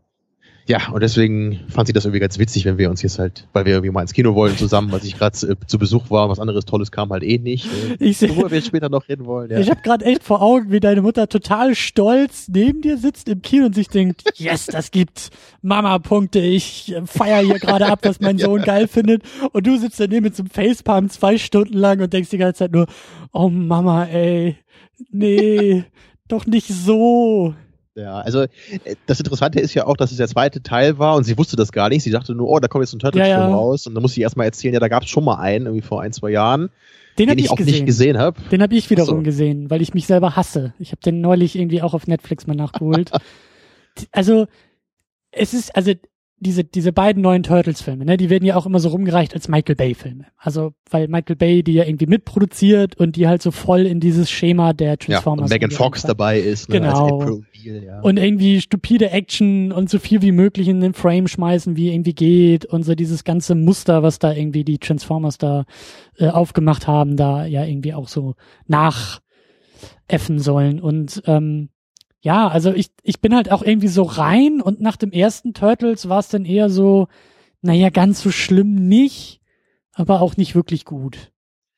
Ja, und deswegen fand sie das irgendwie ganz witzig, wenn wir uns jetzt halt, weil wir irgendwie mal ins Kino wollen zusammen, was ich gerade äh, zu Besuch war, was anderes Tolles kam halt eh nicht. Äh, Ich worüber wir später noch reden wollen. Ja. Ich habe gerade echt vor Augen, wie deine Mutter total stolz neben dir sitzt im Kino und sich denkt, yes, das gibt Mama-Punkte, ich äh, feier hier gerade ab, was mein Sohn geil findet. Und du sitzt daneben mit so einem Facepalm zwei Stunden lang und denkst die ganze Zeit nur, oh Mama, ey, nee, doch nicht so. Ja, also äh, das Interessante ist ja auch, dass es der zweite Teil war und sie wusste das gar nicht. Sie dachte nur, oh, da kommt jetzt ein Turtles-Film Ja, ja. raus. Und dann muss sie erstmal erzählen, ja, da gab es schon mal einen, irgendwie vor ein, zwei Jahren, Den den habe ich ich auch gesehen. nicht gesehen habe. Den habe ich wiederum so. gesehen, weil ich mich selber hasse. Ich habe den neulich irgendwie auch auf Netflix mal nachgeholt. Also es ist also diese diese beiden neuen Turtles Filme, ne, die werden ja auch immer so rumgereicht als Michael Bay Filme. Also weil Michael Bay die ja irgendwie mitproduziert und die halt so voll in dieses Schema der Ja, Transformers. und Megan Fox dabei ist, ne, Genau. als April ja. und irgendwie stupide Action und so viel wie möglich in den Frame schmeißen, wie irgendwie geht und so dieses ganze Muster, was da irgendwie die Transformers da äh, aufgemacht haben, da ja irgendwie auch so nachäffen sollen und ähm, ja, also ich ich bin halt auch irgendwie so rein und nach dem ersten Turtles war es dann eher so, naja, ganz so schlimm nicht, aber auch nicht wirklich gut.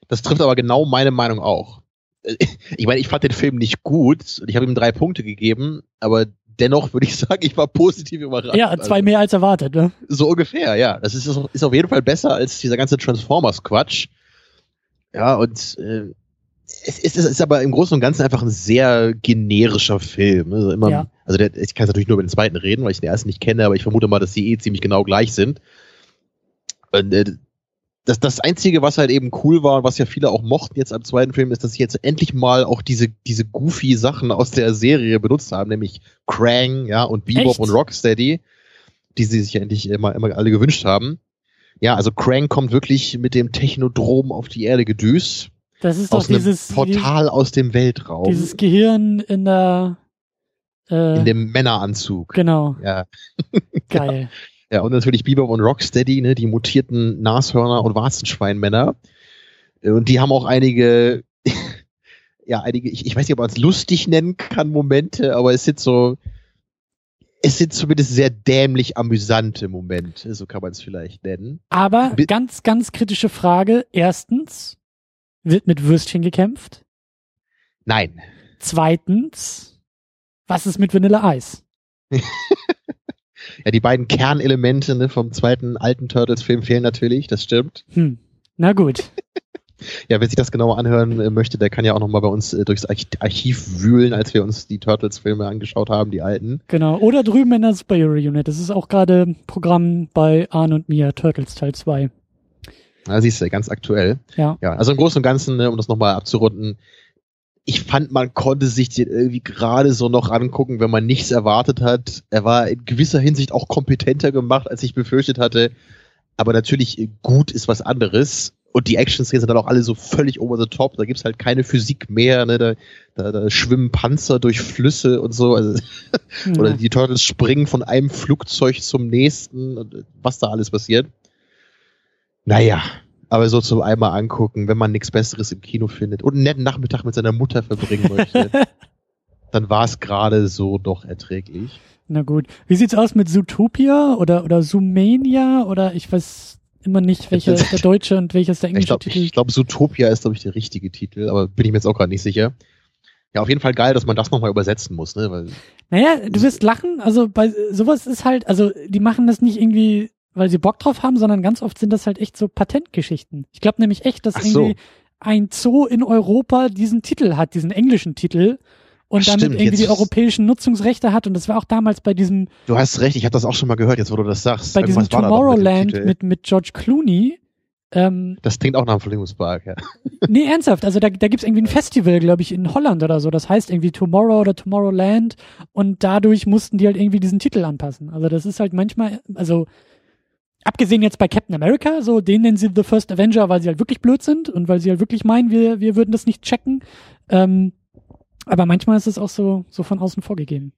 Das trifft aber genau meine Meinung auch. Äh, Ich meine, ich fand den Film nicht gut und ich habe ihm drei Punkte gegeben, aber dennoch würde ich sagen, ich war positiv überrascht. Ja, zwei Also, mehr als erwartet, ne? So ungefähr, ja. Das ist, ist auf jeden Fall besser als dieser ganze Transformers-Quatsch. Ja, und äh, es ist, es ist aber im Großen und Ganzen einfach ein sehr generischer Film. Also, immer, Ja. also der, ich kann jetzt natürlich nur über den zweiten reden, weil ich den ersten nicht kenne, aber ich vermute mal, dass die eh ziemlich genau gleich sind. Und, äh, das, das Einzige, was halt eben cool war und was ja viele auch mochten jetzt am zweiten Film, ist, dass sie jetzt endlich mal auch diese, diese goofy Sachen aus der Serie benutzt haben, nämlich Krang, ja, und Bebop Echt? und Rocksteady, die sie sich ja endlich immer, immer alle gewünscht haben. Ja, also Krang kommt wirklich mit dem Technodrom auf die Erde gedüst, Das ist doch aus einem dieses Portal aus dem Weltraum, dieses Gehirn in der äh, in dem Männeranzug. genau, Ja, geil. Ja, und natürlich Bebop und Rocksteady, ne, die mutierten Nashörner und Warzenschweinmänner. Und die haben auch einige, ja, einige, ich, ich weiß nicht, ob man es lustig nennen kann, Momente, aber es sind so, es sind zumindest sehr dämlich amüsante Momente, so kann man es vielleicht nennen. Aber ganz, ganz kritische Frage. Erstens, wird mit Würstchen gekämpft? Nein. Zweitens, was ist mit Vanilla Eis? Ja, die beiden Kernelemente ne, vom zweiten alten Turtles-Film fehlen natürlich, das stimmt. Hm. Na gut. Ja, wer sich das genauer anhören äh, möchte, der kann ja auch nochmal bei uns äh, durchs Arch Archiv wühlen, als wir uns die Turtles-Filme angeschaut haben, die alten. Genau. Oder drüben in der Superhero Unit. Das ist auch gerade Programm bei Arne und mir, Turtles Teil 2. Da siehst du, ganz aktuell. Ja. Ja, also im Großen und Ganzen, ne, um das nochmal abzurunden, ich fand, man konnte sich den irgendwie gerade so noch angucken, wenn man nichts erwartet hat. Er war in gewisser Hinsicht auch kompetenter gemacht, als ich befürchtet hatte. Aber natürlich, äh, gut ist was anderes. Und die Action-Szenen sind dann auch alle so völlig over the top. Da gibt's halt keine Physik mehr. Ne? Da, da, da schwimmen Panzer durch Flüsse und so. Also, oder ja. die Turtles springen von einem Flugzeug zum nächsten. Und äh, was da alles passiert. Naja, aber so zum einmal angucken, wenn man nichts Besseres im Kino findet und einen netten Nachmittag mit seiner Mutter verbringen möchte, dann war es gerade so doch erträglich. Na gut. Wie sieht's aus mit Zootopia oder, oder Zoomania oder ich weiß immer nicht, welcher ist der deutsche und welches der Ich englische glaube, Titel. ich glaub, Zootopia ist, glaube ich, der richtige Titel, aber bin ich mir jetzt auch gerade nicht sicher. Ja, auf jeden Fall geil, dass man das nochmal übersetzen muss, ne? Weil, Naja, du wirst lachen, also bei sowas ist halt, also die machen das nicht irgendwie, weil sie Bock drauf haben, sondern ganz oft sind das halt echt so Patentgeschichten. Ich glaube nämlich echt, dass so. irgendwie ein Zoo in Europa diesen Titel hat, diesen englischen Titel und damit stimmt, irgendwie die europäischen Nutzungsrechte hat und das war auch damals bei diesem du hast recht, ich habe das auch schon mal gehört, jetzt wo du das sagst. bei diesem Irgendwas mit Tomorrowland Titel. mit, mit George Clooney. Ähm, das klingt auch nach einem Vergnügungspark, ja. nee, ernsthaft, also da, da gibt's irgendwie ein Festival, glaube ich, in Holland oder so. Das heißt irgendwie Tomorrow oder Tomorrowland und dadurch mussten die halt irgendwie diesen Titel anpassen. Also das ist halt manchmal, also abgesehen jetzt bei Captain America, so den nennen sie The First Avenger, weil sie halt wirklich blöd sind und weil sie halt wirklich meinen, wir, wir würden das nicht checken. Ähm, aber manchmal ist es auch so, so von außen vorgegeben.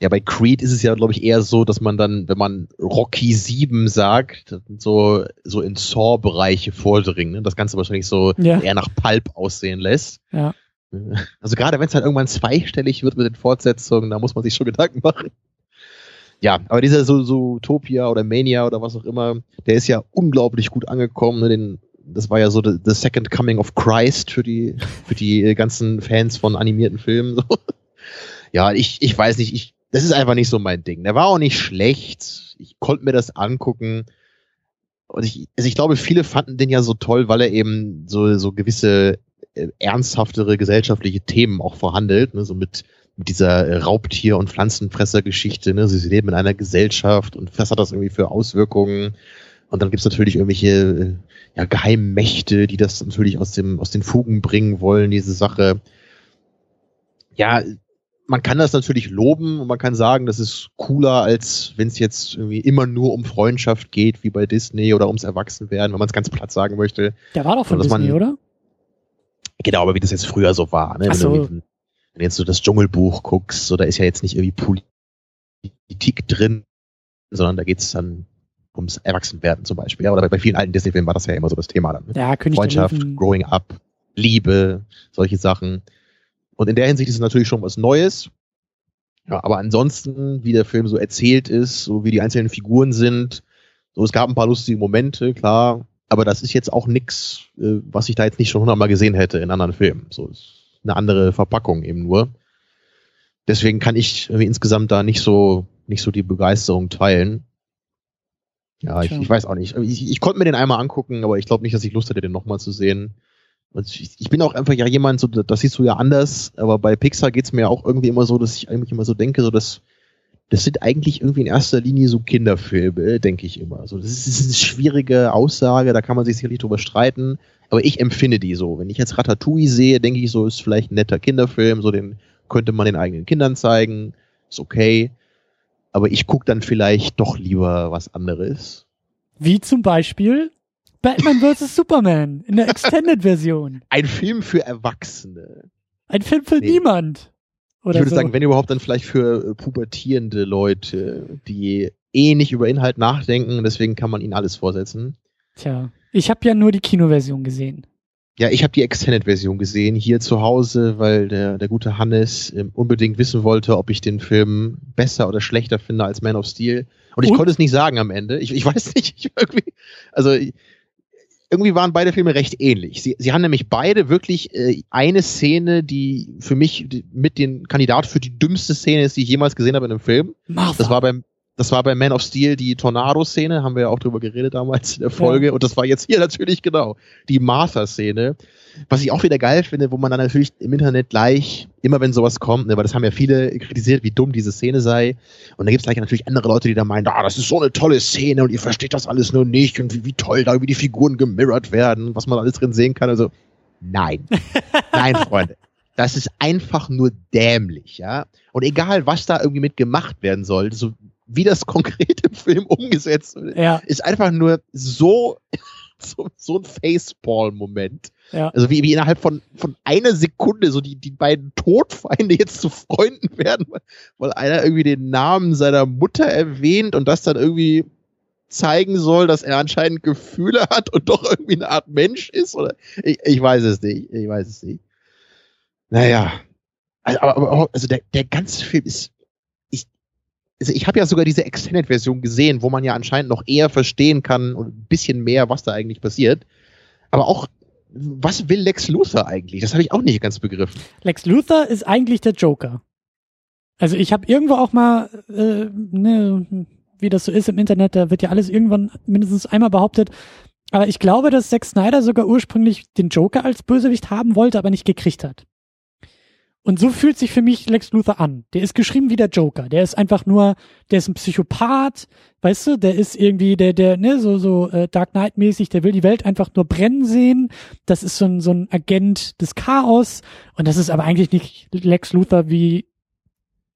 Ja, bei Creed ist es ja, glaube ich, eher so, dass man dann, wenn man Rocky 7 sagt, so, so in Saw-Bereiche vordringen, ne? das Ganze wahrscheinlich so ja. eher nach Pulp aussehen lässt. Ja. Also gerade wenn es halt irgendwann zweistellig wird mit den Fortsetzungen, da muss man sich schon Gedanken machen. Ja, aber dieser so, so Utopia oder Mania oder was auch immer, der ist ja unglaublich gut angekommen. Ne? Den, das war ja so the, the Second Coming of Christ für die, für die ganzen Fans von animierten Filmen. So. Ja, ich, ich weiß nicht, ich, das ist einfach nicht so mein Ding. Der war auch nicht schlecht. Ich konnte mir das angucken. Und ich, also ich glaube, viele fanden den ja so toll, weil er eben so, so gewisse äh, ernsthaftere gesellschaftliche Themen auch verhandelt, ne, so mit, mit dieser äh, Raubtier- und Pflanzenfressergeschichte. Ne? Sie, sie leben in einer Gesellschaft und was hat das irgendwie für Auswirkungen? Und dann gibt's natürlich irgendwelche äh, ja, Geheimmächte, die das natürlich aus, dem, aus den Fugen bringen wollen, diese Sache. Ja, man kann das natürlich loben und man kann sagen, das ist cooler, als wenn es jetzt irgendwie immer nur um Freundschaft geht, wie bei Disney oder ums Erwachsenwerden, wenn man es ganz platt sagen möchte. Der war doch von Disney, man, oder? Genau, aber wie das jetzt früher so war. Ne? Ach so. Wenn, du, wenn du jetzt so das Dschungelbuch guckst, so da ist ja jetzt nicht irgendwie Politik drin, sondern da geht's dann ums Erwachsenwerden zum Beispiel. Ja, oder bei vielen alten Disney-Filmen war das ja immer so das Thema dann. Ne? Ja, Freundschaft, Growing Up, Liebe, solche Sachen. Und in der Hinsicht ist es natürlich schon was Neues. Ja, aber ansonsten, wie der Film so erzählt ist, so wie die einzelnen Figuren sind, so es gab ein paar lustige Momente, klar, aber das ist jetzt auch nix, äh, was ich da jetzt nicht schon hundertmal gesehen hätte in anderen Filmen. So ist eine andere Verpackung eben nur. Deswegen kann ich insgesamt da nicht so nicht so die Begeisterung teilen. Ja, ich, ich weiß auch nicht. Ich, ich konnte mir den einmal angucken, aber ich glaube nicht, dass ich Lust hätte, den nochmal zu sehen. Ich bin auch einfach ja jemand, so, das siehst du ja anders, aber bei Pixar geht's mir auch irgendwie immer so, dass ich eigentlich immer so denke, so dass das sind eigentlich irgendwie in erster Linie so Kinderfilme, denke ich immer. So, das ist eine schwierige Aussage, da kann man sich sicherlich drüber streiten, aber ich empfinde die so. Wenn ich jetzt Ratatouille sehe, denke ich so, ist vielleicht ein netter Kinderfilm, so den könnte man den eigenen Kindern zeigen, ist okay. Aber ich gucke dann vielleicht doch lieber was anderes. Wie zum Beispiel Batman vs. Superman in der Extended-Version. Ein Film für Erwachsene. Ein Film für nee. niemand. Ich würde so. sagen, wenn überhaupt, dann vielleicht für äh, pubertierende Leute, die eh nicht über Inhalt nachdenken, deswegen kann man ihnen alles vorsetzen. Tja, ich habe ja nur die Kinoversion gesehen. Ja, ich habe die Extended-Version gesehen hier zu Hause, weil der, der gute Hannes ähm, unbedingt wissen wollte, ob ich den Film besser oder schlechter finde als Man of Steel. Und ich Und? konnte es nicht sagen am Ende. Ich, ich weiß nicht, ich irgendwie, also irgendwie waren beide Filme recht ähnlich. Sie, sie haben nämlich beide wirklich äh, eine Szene, die für mich die, mit den Kandidat für die dümmste Szene ist, die ich jemals gesehen habe in einem Film. Martha. Das war beim das war bei Man of Steel die Tornado-Szene, haben wir ja auch drüber geredet damals in der Folge. Ja. Und das war jetzt hier natürlich genau die Martha-Szene. Was ich auch wieder geil finde, wo man dann natürlich im Internet gleich, immer wenn sowas kommt, ne, weil das haben ja viele kritisiert, wie dumm diese Szene sei. Und da gibt es gleich natürlich andere Leute, die da meinen, ah, das ist so eine tolle Szene und ihr versteht das alles nur nicht und wie, wie toll da wie die Figuren gemirrored werden, was man alles drin sehen kann. Also, nein. nein, Freunde. Das ist einfach nur dämlich, ja. Und egal, was da irgendwie mit gemacht werden soll, so wie das konkret im Film umgesetzt wird, ja. ist einfach nur so, so, so ein Facepall-Moment. Ja. Also wie, wie innerhalb von, von einer Sekunde so die, die beiden Todfeinde jetzt zu Freunden werden, weil, weil einer irgendwie den Namen seiner Mutter erwähnt und das dann irgendwie zeigen soll, dass er anscheinend Gefühle hat und doch irgendwie eine Art Mensch ist. Oder ich, ich weiß es nicht. Ich weiß es nicht. Naja. Also, aber, aber also der, der ganze Film ist ich habe ja sogar diese Extended-Version gesehen, wo man ja anscheinend noch eher verstehen kann und ein bisschen mehr, was da eigentlich passiert. Aber auch, was will Lex Luthor eigentlich? Das habe ich auch nicht ganz begriffen. Lex Luthor ist eigentlich der Joker. Also ich habe irgendwo auch mal, äh, ne, wie das so ist im Internet, da wird ja alles irgendwann mindestens einmal behauptet. Aber ich glaube, dass Zack Snyder sogar ursprünglich den Joker als Bösewicht haben wollte, aber nicht gekriegt hat. Und so fühlt sich für mich Lex Luthor an. Der ist geschrieben wie der Joker. Der ist einfach nur, der ist ein Psychopath, weißt du, der ist irgendwie, der, der, ne, so, so äh, Dark Knight-mäßig, der will die Welt einfach nur brennen sehen. Das ist so ein, so ein Agent des Chaos. Und das ist aber eigentlich nicht Lex Luthor, wie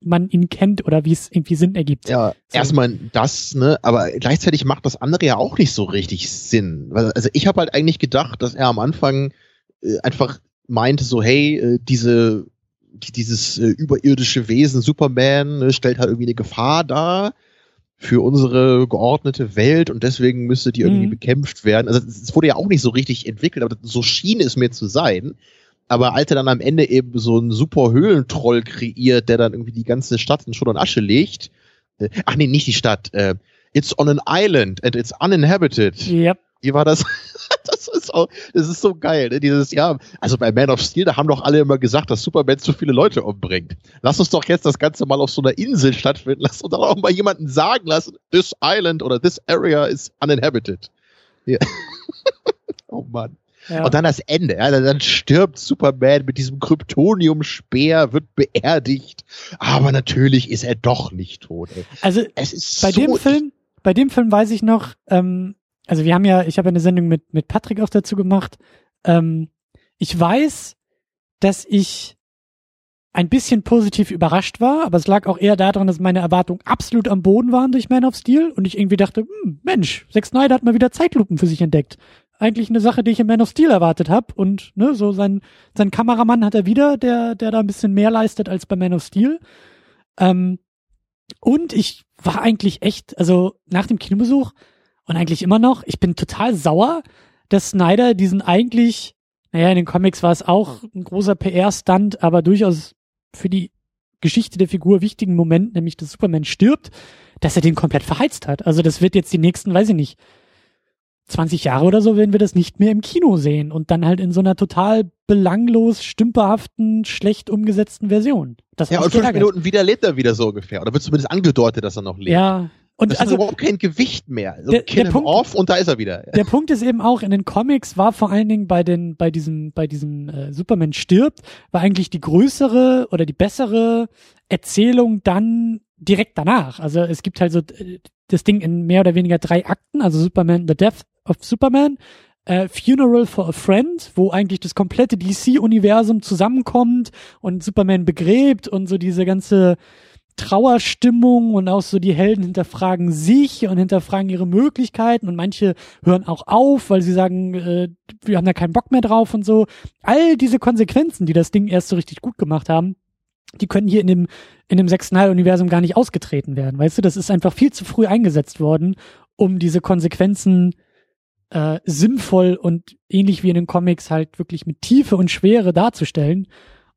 man ihn kennt oder wie es irgendwie Sinn ergibt. Ja, so. erstmal das, ne, aber gleichzeitig macht das andere ja auch nicht so richtig Sinn. Also ich habe halt eigentlich gedacht, dass er am Anfang äh, einfach meinte so, hey, äh, diese, dieses äh, überirdische Wesen Superman äh, stellt halt irgendwie eine Gefahr dar für unsere geordnete Welt und deswegen müsste die irgendwie mhm. bekämpft werden. Also es wurde ja auch nicht so richtig entwickelt, aber so schien es mir zu sein. Aber als er dann am Ende eben so einen super Höhlentroll kreiert, der dann irgendwie die ganze Stadt in Schutt und Asche legt. Äh, ach nee, nicht die Stadt. Äh, it's on an island and it's uninhabited. Yep. Wie war das? das ist auch, das ist so geil, ne? dieses Jahr. Also bei Man of Steel, da haben doch alle immer gesagt, dass Superman zu viele Leute umbringt. Lass uns doch jetzt das Ganze mal auf so einer Insel stattfinden. Lass uns doch auch mal jemanden sagen lassen, this island oder this area is uninhabited. Ja. oh Mann. Ja. Und dann das Ende. Ja, dann stirbt Superman mit diesem Kryptonium-Speer, wird beerdigt. Aber natürlich ist er doch nicht tot. Ey. Also es ist bei so dem Film, bei dem Film weiß ich noch, ähm, also wir haben ja, ich habe eine Sendung mit, mit Patrick auch dazu gemacht. Ähm, ich weiß, dass ich ein bisschen positiv überrascht war, aber es lag auch eher daran, dass meine Erwartungen absolut am Boden waren durch Man of Steel und ich irgendwie dachte, hm, Mensch, Zack Snyder hat mal wieder Zeitlupen für sich entdeckt. Eigentlich eine Sache, die ich in Man of Steel erwartet habe und ne, so sein sein Kameramann hat er wieder, der der da ein bisschen mehr leistet als bei Man of Steel. Ähm, und ich war eigentlich echt, also nach dem Kinobesuch und eigentlich immer noch. Ich bin total sauer, dass Snyder diesen eigentlich, naja, in den Comics war es auch ein großer PR-Stunt, aber durchaus für die Geschichte der Figur wichtigen Moment, nämlich dass Superman stirbt, dass er den komplett verheizt hat. Also das wird jetzt die nächsten, weiß ich nicht, 20 Jahre oder so werden wir das nicht mehr im Kino sehen und dann halt in so einer total belanglos, stümperhaften, schlecht umgesetzten Version. Das ja, und fünf Minuten wieder lebt er wieder so ungefähr. Oder wird zumindest angedeutet, dass er noch lebt. Ja, und das also überhaupt kein Gewicht mehr. Also der, kill der Punkt, off und da ist er wieder. Der Punkt ist eben auch in den Comics war vor allen Dingen bei den bei diesem bei diesem äh, Superman stirbt war eigentlich die größere oder die bessere Erzählung dann direkt danach. Also es gibt halt so äh, das Ding in mehr oder weniger drei Akten, also Superman The Death of Superman, äh, Funeral for a Friend, wo eigentlich das komplette DC-Universum zusammenkommt und Superman begräbt und so diese ganze Trauerstimmung und auch so die Helden hinterfragen sich und hinterfragen ihre Möglichkeiten und manche hören auch auf, weil sie sagen, äh, wir haben da keinen Bock mehr drauf und so. All diese Konsequenzen, die das Ding erst so richtig gut gemacht haben, die können hier in dem in dem sechsten Universum gar nicht ausgetreten werden, weißt du? Das ist einfach viel zu früh eingesetzt worden, um diese Konsequenzen äh, sinnvoll und ähnlich wie in den Comics halt wirklich mit Tiefe und Schwere darzustellen.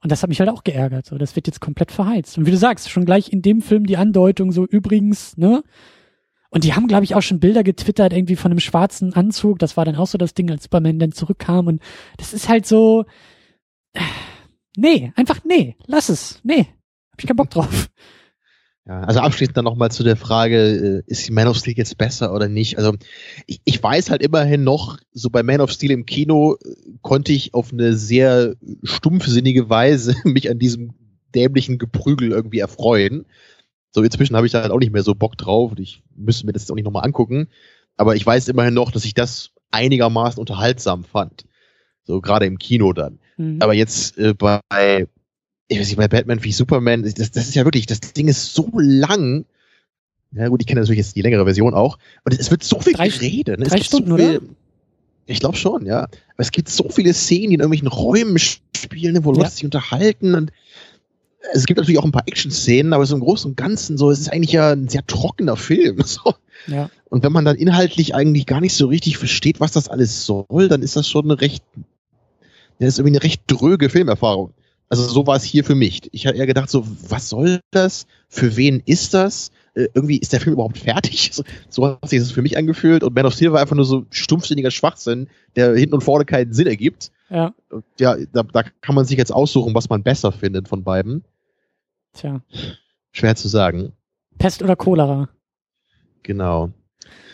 Und das hat mich halt auch geärgert. So, das wird jetzt komplett verheizt. Und wie du sagst, schon gleich in dem Film die Andeutung so übrigens, ne? Und die haben, glaube ich, auch schon Bilder getwittert, irgendwie von einem schwarzen Anzug. Das war dann auch so das Ding, als Superman dann zurückkam. Und das ist halt so. Äh, nee, einfach nee, lass es. Nee, hab ich keinen Bock drauf. Ja, also abschließend dann nochmal zu der Frage, äh, ist die Man of Steel jetzt besser oder nicht? Also ich, ich weiß halt immerhin noch, so bei Man of Steel im Kino äh, konnte ich auf eine sehr stumpfsinnige Weise mich an diesem dämlichen Geprügel irgendwie erfreuen. So inzwischen habe ich da halt auch nicht mehr so Bock drauf und ich müsste mir das jetzt auch nicht nochmal angucken. Aber ich weiß immerhin noch, dass ich das einigermaßen unterhaltsam fand. So gerade im Kino dann. Mhm. Aber jetzt äh, bei ich weiß nicht, bei Batman wie Superman, das, das ist ja wirklich, das Ding ist so lang. Ja gut, ich kenne natürlich jetzt die längere Version auch. Und es wird so viel drei, geredet. Ne? Drei Stunden, so viel, oder? Ich glaube schon, ja. Aber es gibt so viele Szenen, die in irgendwelchen Räumen spielen, wo ja. Leute sich unterhalten und es gibt natürlich auch ein paar Action-Szenen, aber so im Großen und Ganzen so, es ist eigentlich ja ein sehr trockener Film. So. Ja. Und wenn man dann inhaltlich eigentlich gar nicht so richtig versteht, was das alles soll, dann ist das schon eine recht, das ist irgendwie eine recht dröge Filmerfahrung. Also so war es hier für mich. Ich habe eher gedacht, so, was soll das? Für wen ist das? Äh, irgendwie ist der Film überhaupt fertig? So, so hat sich das für mich angefühlt. Und Man of Steel war einfach nur so stumpfsinniger Schwachsinn, der hinten und vorne keinen Sinn ergibt. Ja. Ja, da, da kann man sich jetzt aussuchen, was man besser findet von beiden. Tja. Schwer zu sagen. Pest oder Cholera? Genau.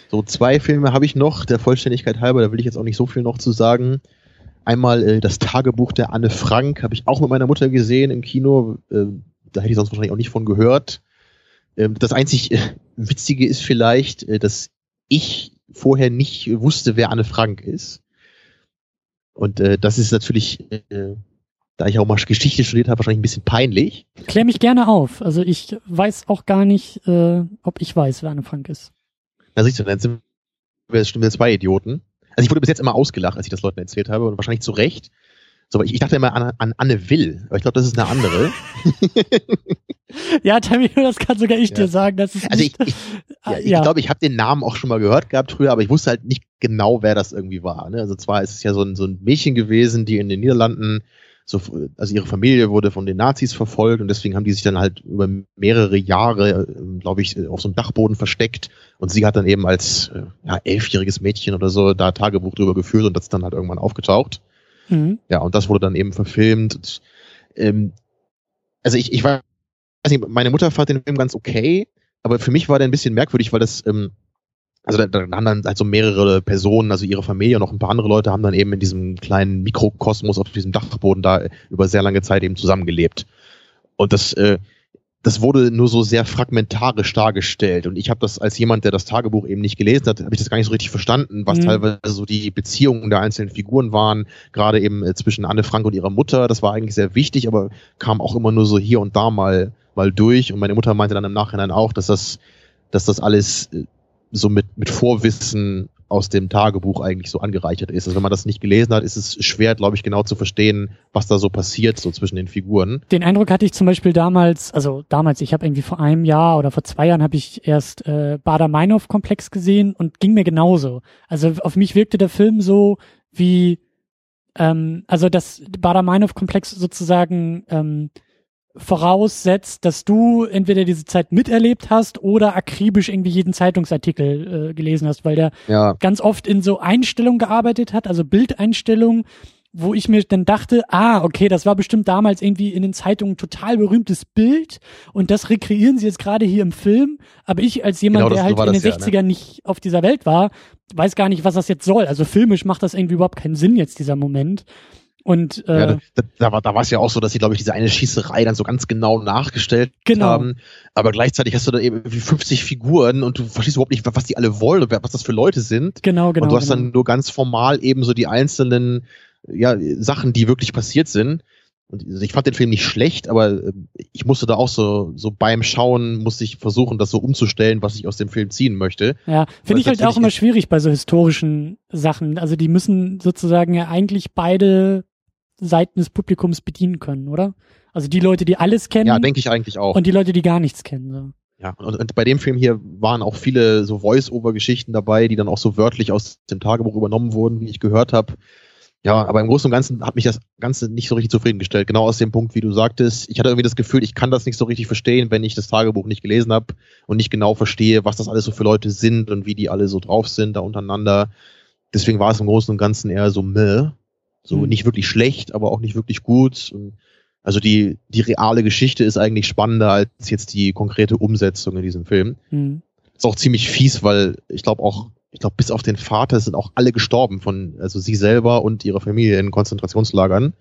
So, zwei Filme habe ich noch, der Vollständigkeit halber, da will ich jetzt auch nicht so viel noch zu sagen. Einmal äh, das Tagebuch der Anne Frank habe ich auch mit meiner Mutter gesehen im Kino. Äh, da hätte ich sonst wahrscheinlich auch nicht von gehört. Ähm, das einzig äh, Witzige ist vielleicht, äh, dass ich vorher nicht wusste, wer Anne Frank ist. Und äh, das ist natürlich, äh, da ich auch mal Geschichte studiert habe, wahrscheinlich ein bisschen peinlich. Klär mich gerne auf. Also ich weiß auch gar nicht, äh, ob ich weiß, wer Anne Frank ist. Na siehst du, dann sind wir, sind wir zwei Idioten. Also ich wurde bis jetzt immer ausgelacht, als ich das Leuten erzählt habe und wahrscheinlich zu Recht. So, ich, ich dachte immer an, an Anne Will, aber ich glaube, das ist eine andere. ja, Tammy, das kann sogar ich ja. dir sagen. Das ist also nicht, ich, ich, ja, ich ja. glaube, ich habe den Namen auch schon mal gehört gehabt früher, aber ich wusste halt nicht genau, wer das irgendwie war. Ne? Also zwar ist es ja so ein, so ein Mädchen gewesen, die in den Niederlanden so, also ihre Familie wurde von den Nazis verfolgt und deswegen haben die sich dann halt über mehrere Jahre, ähm, glaube ich, auf so einem Dachboden versteckt und sie hat dann eben als äh, ja, elfjähriges Mädchen oder so da Tagebuch drüber geführt und das dann halt irgendwann aufgetaucht. Mhm. Ja, und das wurde dann eben verfilmt. Und, ähm, also ich, ich weiß nicht, meine Mutter fand den Film ganz okay, aber für mich war der ein bisschen merkwürdig, weil das ähm, also da, da haben dann halt so mehrere Personen, also ihre Familie und noch ein paar andere Leute haben dann eben in diesem kleinen Mikrokosmos auf diesem Dachboden da über sehr lange Zeit eben zusammengelebt. Und das, äh, das wurde nur so sehr fragmentarisch dargestellt. Und ich habe das als jemand, der das Tagebuch eben nicht gelesen hat, habe ich das gar nicht so richtig verstanden, was mhm. teilweise so die Beziehungen der einzelnen Figuren waren, gerade eben äh, zwischen Anne Frank und ihrer Mutter. Das war eigentlich sehr wichtig, aber kam auch immer nur so hier und da mal mal durch. Und meine Mutter meinte dann im Nachhinein auch, dass das, dass das alles äh, so mit, mit Vorwissen aus dem Tagebuch eigentlich so angereichert ist. Also wenn man das nicht gelesen hat, ist es schwer, glaube ich, genau zu verstehen, was da so passiert, so zwischen den Figuren. Den Eindruck hatte ich zum Beispiel damals, also damals, ich habe irgendwie vor einem Jahr oder vor zwei Jahren habe ich erst äh, Bader-Meinhof-Komplex gesehen und ging mir genauso. Also auf mich wirkte der Film so wie, ähm, also das Bader-Meinhof-Komplex sozusagen ähm, voraussetzt, dass du entweder diese Zeit miterlebt hast oder akribisch irgendwie jeden Zeitungsartikel äh, gelesen hast, weil der ja. ganz oft in so Einstellungen gearbeitet hat, also Bildeinstellungen, wo ich mir dann dachte, ah, okay, das war bestimmt damals irgendwie in den Zeitungen total berühmtes Bild und das rekreieren sie jetzt gerade hier im Film, aber ich als jemand, genau, der halt in den 60ern ja, ne? nicht auf dieser Welt war, weiß gar nicht, was das jetzt soll. Also filmisch macht das irgendwie überhaupt keinen Sinn jetzt dieser Moment. Und äh, ja, da, da, war da war es ja auch so, dass sie, glaube ich, diese eine Schießerei dann so ganz genau nachgestellt genau. haben. Aber gleichzeitig hast du da eben 50 Figuren und du verstehst überhaupt nicht, was die alle wollen und was das für Leute sind. Genau, genau. Und du hast genau. dann nur ganz formal eben so die einzelnen ja, Sachen, die wirklich passiert sind. Und ich fand den Film nicht schlecht, aber äh, ich musste da auch so, so beim Schauen, musste ich versuchen, das so umzustellen, was ich aus dem Film ziehen möchte. Ja, finde ich halt auch immer schwierig bei so historischen Sachen. Also die müssen sozusagen ja eigentlich beide Seiten des Publikums bedienen können, oder? Also die Leute, die alles kennen. Ja, denke ich eigentlich auch. Und die Leute, die gar nichts kennen. So. Ja, und, und bei dem Film hier waren auch viele so Voice-Over-Geschichten dabei, die dann auch so wörtlich aus dem Tagebuch übernommen wurden, wie ich gehört habe. Ja, aber im Großen und Ganzen hat mich das Ganze nicht so richtig zufriedengestellt. Genau aus dem Punkt, wie du sagtest. Ich hatte irgendwie das Gefühl, ich kann das nicht so richtig verstehen, wenn ich das Tagebuch nicht gelesen habe und nicht genau verstehe, was das alles so für Leute sind und wie die alle so drauf sind da untereinander. Deswegen war es im Großen und Ganzen eher so meh. So mhm. nicht wirklich schlecht, aber auch nicht wirklich gut. Also die, die reale Geschichte ist eigentlich spannender als jetzt die konkrete Umsetzung in diesem Film. Mhm. Ist auch ziemlich fies, weil ich glaube auch, ich glaube, bis auf den Vater sind auch alle gestorben von, also sie selber und ihre Familie in Konzentrationslagern.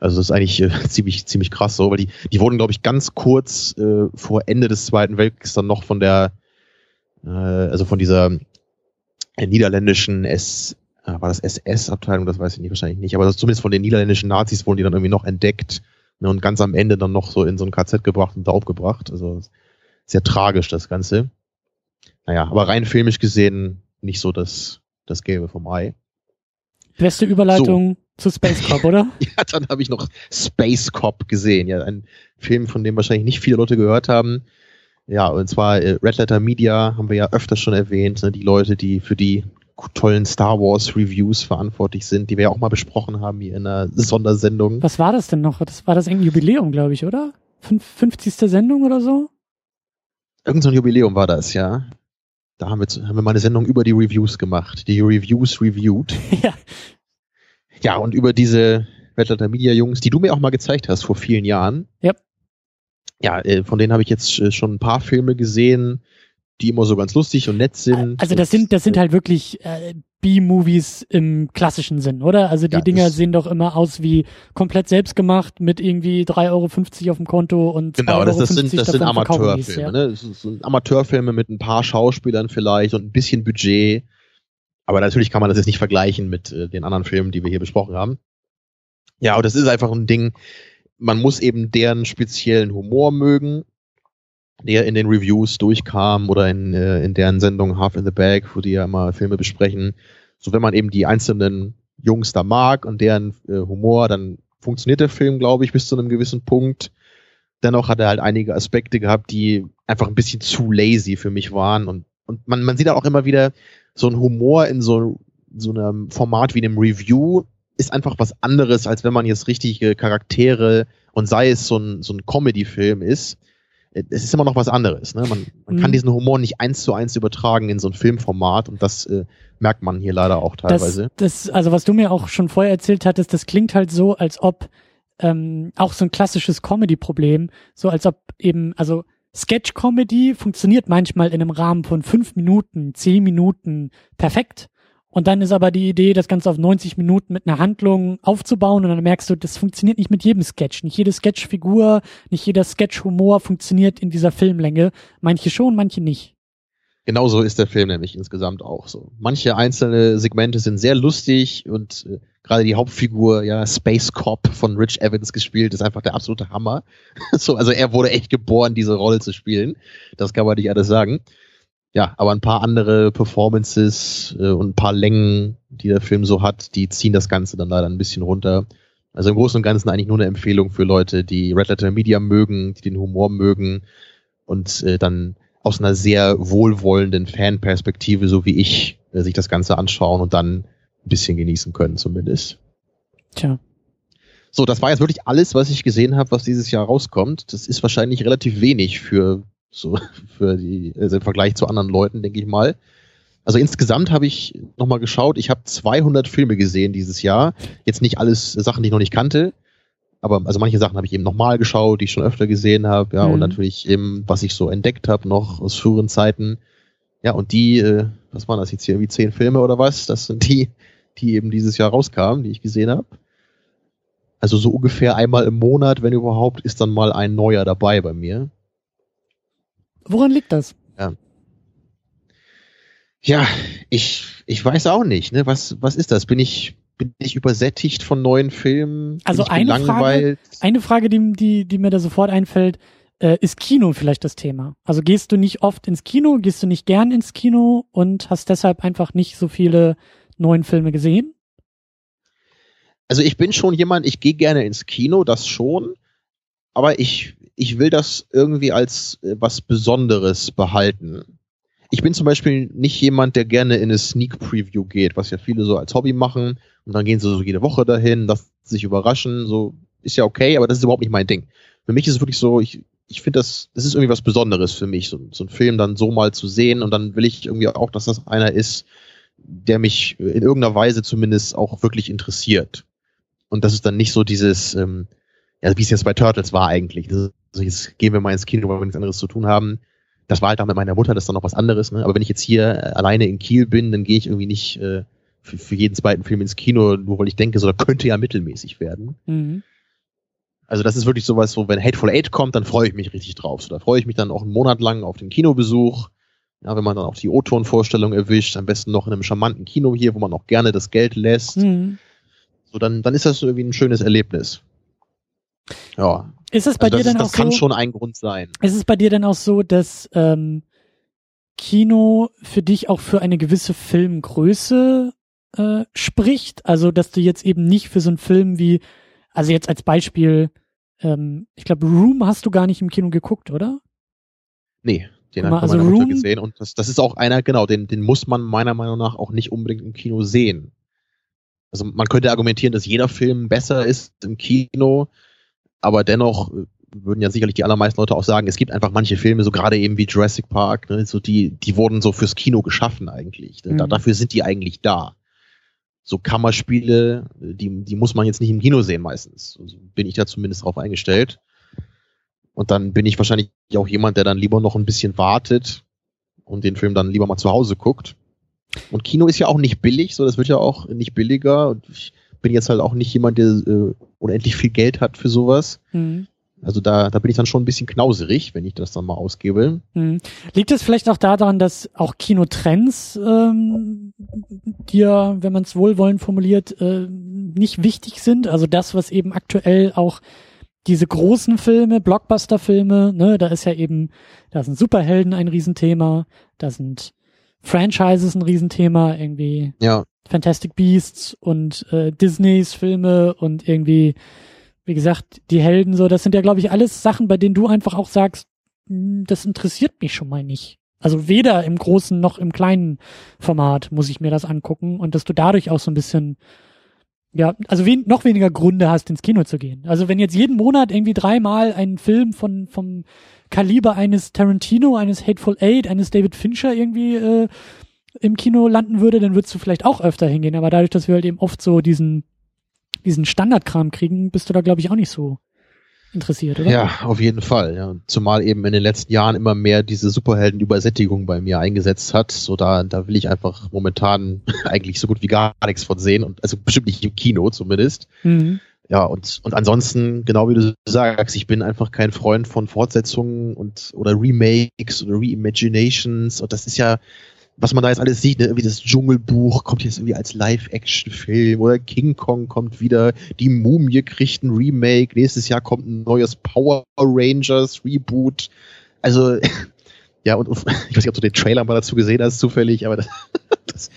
Also das ist eigentlich äh, ziemlich, ziemlich krass so, weil die, die wurden, glaube ich, ganz kurz äh, vor Ende des Zweiten Weltkriegs dann noch von der, äh, also von dieser äh, niederländischen S, war das SS-Abteilung, das weiß ich nicht, wahrscheinlich nicht, aber das zumindest von den niederländischen Nazis wurden die dann irgendwie noch entdeckt ne, und ganz am Ende dann noch so in so ein KZ gebracht und da aufgebracht. Also sehr tragisch das Ganze. Naja, aber rein filmisch gesehen nicht so das, das Gelbe vom Ei. Beste Überleitung so. zu Space Cop, oder? ja, dann habe ich noch Space Cop gesehen. Ja, ein Film, von dem wahrscheinlich nicht viele Leute gehört haben. Ja, und zwar äh, Red Letter Media haben wir ja öfter schon erwähnt, ne, die Leute, die für die tollen Star Wars Reviews verantwortlich sind, die wir ja auch mal besprochen haben hier in einer Sondersendung. Was war das denn noch? Das war das irgendwie Jubiläum, glaube ich, oder? Fünf, 50. Sendung oder so? Irgend so ein Jubiläum war das, ja. Da haben wir, haben wir mal eine Sendung über die Reviews gemacht. Die Reviews reviewed. ja. Ja, und über diese Red Letter Media Jungs, die du mir auch mal gezeigt hast vor vielen Jahren. Ja. Ja, äh, von denen habe ich jetzt äh, schon ein paar Filme gesehen die immer so ganz lustig und nett sind. Also das sind, das sind halt wirklich äh, B-Movies im klassischen Sinn, oder? Also die ja, Dinger sehen doch immer aus wie komplett selbst gemacht mit irgendwie 3,50 Euro auf dem Konto und Genau, das, das sind, das sind Amateurfilme, ja. ne? Das sind Amateurfilme mit ein paar Schauspielern vielleicht und ein bisschen Budget. Aber natürlich kann man das jetzt nicht vergleichen mit äh, den anderen Filmen, die wir hier besprochen haben. Ja, und das ist einfach ein Ding, man muss eben deren speziellen Humor mögen der in den Reviews durchkam oder in, äh, in deren Sendung Half in the Bag, wo die ja immer Filme besprechen. So wenn man eben die einzelnen Jungs da mag und deren äh, Humor, dann funktioniert der Film, glaube ich, bis zu einem gewissen Punkt. Dennoch hat er halt einige Aspekte gehabt, die einfach ein bisschen zu lazy für mich waren und, und man, man sieht auch immer wieder so ein Humor in so, so einem Format wie einem Review ist einfach was anderes, als wenn man jetzt richtige Charaktere und sei es so ein, so ein Comedy-Film ist, es ist immer noch was anderes. Ne? Man, man mhm. kann diesen Humor nicht eins zu eins übertragen in so ein Filmformat und das äh, merkt man hier leider auch teilweise. Das, das, also was du mir auch schon vorher erzählt hattest, das klingt halt so, als ob ähm, auch so ein klassisches Comedy-Problem, so als ob eben, also Sketch-Comedy funktioniert manchmal in einem Rahmen von fünf Minuten, zehn Minuten perfekt. Und dann ist aber die Idee, das Ganze auf 90 Minuten mit einer Handlung aufzubauen und dann merkst du, das funktioniert nicht mit jedem Sketch. Nicht jede Sketchfigur, nicht jeder Sketch-Humor funktioniert in dieser Filmlänge. Manche schon, manche nicht. Genauso ist der Film nämlich insgesamt auch so. Manche einzelne Segmente sind sehr lustig und äh, gerade die Hauptfigur, ja, Space Cop von Rich Evans gespielt, ist einfach der absolute Hammer. so, also er wurde echt geboren, diese Rolle zu spielen. Das kann man nicht alles sagen ja, aber ein paar andere Performances äh, und ein paar Längen, die der Film so hat, die ziehen das Ganze dann leider ein bisschen runter. Also im Großen und Ganzen eigentlich nur eine Empfehlung für Leute, die Red Letter Media mögen, die den Humor mögen und äh, dann aus einer sehr wohlwollenden Fanperspektive, so wie ich, äh, sich das Ganze anschauen und dann ein bisschen genießen können zumindest. Tja. So, das war jetzt wirklich alles, was ich gesehen habe, was dieses Jahr rauskommt. Das ist wahrscheinlich relativ wenig für so für die, also im Vergleich zu anderen Leuten, denke ich mal. Also insgesamt habe ich nochmal geschaut, ich habe 200 Filme gesehen dieses Jahr. Jetzt nicht alles Sachen, die ich noch nicht kannte, aber also manche Sachen habe ich eben nochmal geschaut, die ich schon öfter gesehen habe, ja, mhm. und natürlich eben, was ich so entdeckt habe noch aus früheren Zeiten. Ja, und die, äh, was waren das jetzt hier, irgendwie zehn Filme oder was? Das sind die, die eben dieses Jahr rauskamen, die ich gesehen habe. Also so ungefähr einmal im Monat, wenn überhaupt, ist dann mal ein neuer dabei bei mir. Woran liegt das? Ja. Ja, ich, ich weiß auch nicht, ne? Was, was ist das? Bin ich, bin ich übersättigt von neuen Filmen? Also eine Frage, eine Frage, die, die, die mir da sofort einfällt, äh, ist Kino vielleicht das Thema? Also gehst du nicht oft ins Kino, gehst du nicht gern ins Kino und hast deshalb einfach nicht so viele neuen Filme gesehen? Also ich bin schon jemand, ich gehe gerne ins Kino, das schon, aber ich ich will das irgendwie als äh, was Besonderes behalten. Ich bin zum Beispiel nicht jemand, der gerne in eine Sneak Preview geht, was ja viele so als Hobby machen und dann gehen sie so jede Woche dahin, lassen sich überraschen, so ist ja okay, aber das ist überhaupt nicht mein Ding. Für mich ist es wirklich so, ich, ich finde das, das ist irgendwie was Besonderes für mich, so, so einen Film dann so mal zu sehen und dann will ich irgendwie auch, dass das einer ist, der mich in irgendeiner Weise zumindest auch wirklich interessiert. Und das ist dann nicht so dieses, ähm, ja, wie es jetzt bei Turtles war eigentlich. Das also jetzt gehen wir mal ins Kino, weil wir nichts anderes zu tun haben. Das war halt auch mit meiner Mutter, das ist dann noch was anderes. Ne? Aber wenn ich jetzt hier äh, alleine in Kiel bin, dann gehe ich irgendwie nicht äh, für, für jeden zweiten Film ins Kino, nur weil ich denke, so, das könnte ja mittelmäßig werden. Mhm. Also das ist wirklich sowas, so wenn Hateful Eight kommt, dann freue ich mich richtig drauf. So, da freue ich mich dann auch einen Monat lang auf den Kinobesuch. Ja, wenn man dann auch die O-Ton-Vorstellung erwischt, am besten noch in einem charmanten Kino hier, wo man auch gerne das Geld lässt. Mhm. So, dann, dann ist das irgendwie ein schönes Erlebnis. Ja. Ist es bei also dir denn auch das so? Das kann schon ein Grund sein. Ist es bei dir denn auch so, dass ähm, Kino für dich auch für eine gewisse Filmgröße äh, spricht? Also, dass du jetzt eben nicht für so einen Film wie, also jetzt als Beispiel, ähm, ich glaube, Room hast du gar nicht im Kino geguckt, oder? Nee, den hat also meine Room, gesehen und das, das ist auch einer, genau, den, den muss man meiner Meinung nach auch nicht unbedingt im Kino sehen. Also man könnte argumentieren, dass jeder Film besser ist im Kino, aber dennoch äh, würden ja sicherlich die allermeisten Leute auch sagen, es gibt einfach manche Filme, so gerade eben wie Jurassic Park, ne, so die, die wurden so fürs Kino geschaffen eigentlich. Mhm. Da, dafür sind die eigentlich da. So Kammerspiele, die, die muss man jetzt nicht im Kino sehen meistens. Also bin ich da zumindest drauf eingestellt. Und dann bin ich wahrscheinlich auch jemand, der dann lieber noch ein bisschen wartet und den Film dann lieber mal zu Hause guckt. Und Kino ist ja auch nicht billig, so das wird ja auch nicht billiger. Und ich bin jetzt halt auch nicht jemand, der äh, unendlich viel Geld hat für sowas. Mhm. Also da, da bin ich dann schon ein bisschen knauserig, wenn ich das dann mal ausgebe. Mhm. Liegt es vielleicht auch daran, dass auch Kinotrends ähm, dir, wenn man es wohlwollend formuliert, äh, nicht wichtig sind? Also das, was eben aktuell auch diese großen Filme, Blockbuster-Filme, ne, da ist ja eben, da sind Superhelden ein Riesenthema, da sind Franchises ein Riesenthema, irgendwie Ja, Fantastic Beasts und äh, Disneys Filme und irgendwie, wie gesagt, die Helden so, das sind ja, glaube ich, alles Sachen, bei denen du einfach auch sagst, "Hm, das interessiert mich schon mal nicht. Also weder im großen noch im kleinen Format muss ich mir das angucken und dass du dadurch auch so ein bisschen, ja, also wen, noch weniger Gründe hast, ins Kino zu gehen. Also wenn jetzt jeden Monat irgendwie dreimal ein Film von vom Kaliber eines Tarantino, eines Hateful Eight, eines David Fincher irgendwie äh, im Kino landen würde, dann würdest du vielleicht auch öfter hingehen. Aber dadurch, dass wir halt eben oft so diesen, diesen Standardkram kriegen, bist du da, glaube ich, auch nicht so interessiert, oder? ja, auf jeden Fall. Ja. Zumal eben in den letzten Jahren immer mehr diese Superheldenübersättigung bei mir eingesetzt hat. So da, da will ich einfach momentan eigentlich so gut wie gar nichts von sehen und also bestimmt nicht im Kino zumindest. Mhm. Ja, und, und ansonsten, genau wie du sagst, ich bin einfach kein Freund von Fortsetzungen und oder Remakes oder Reimaginations. Und das ist ja, was man da jetzt alles sieht, ne? irgendwie das Dschungelbuch kommt jetzt irgendwie als Live-Action-Film oder King Kong kommt wieder, die Mumie kriegt ein Remake, nächstes Jahr kommt ein neues Power Rangers Reboot. Also, ja, und, ich weiß nicht, ob du den Trailer mal dazu gesehen hast, zufällig, aber das, das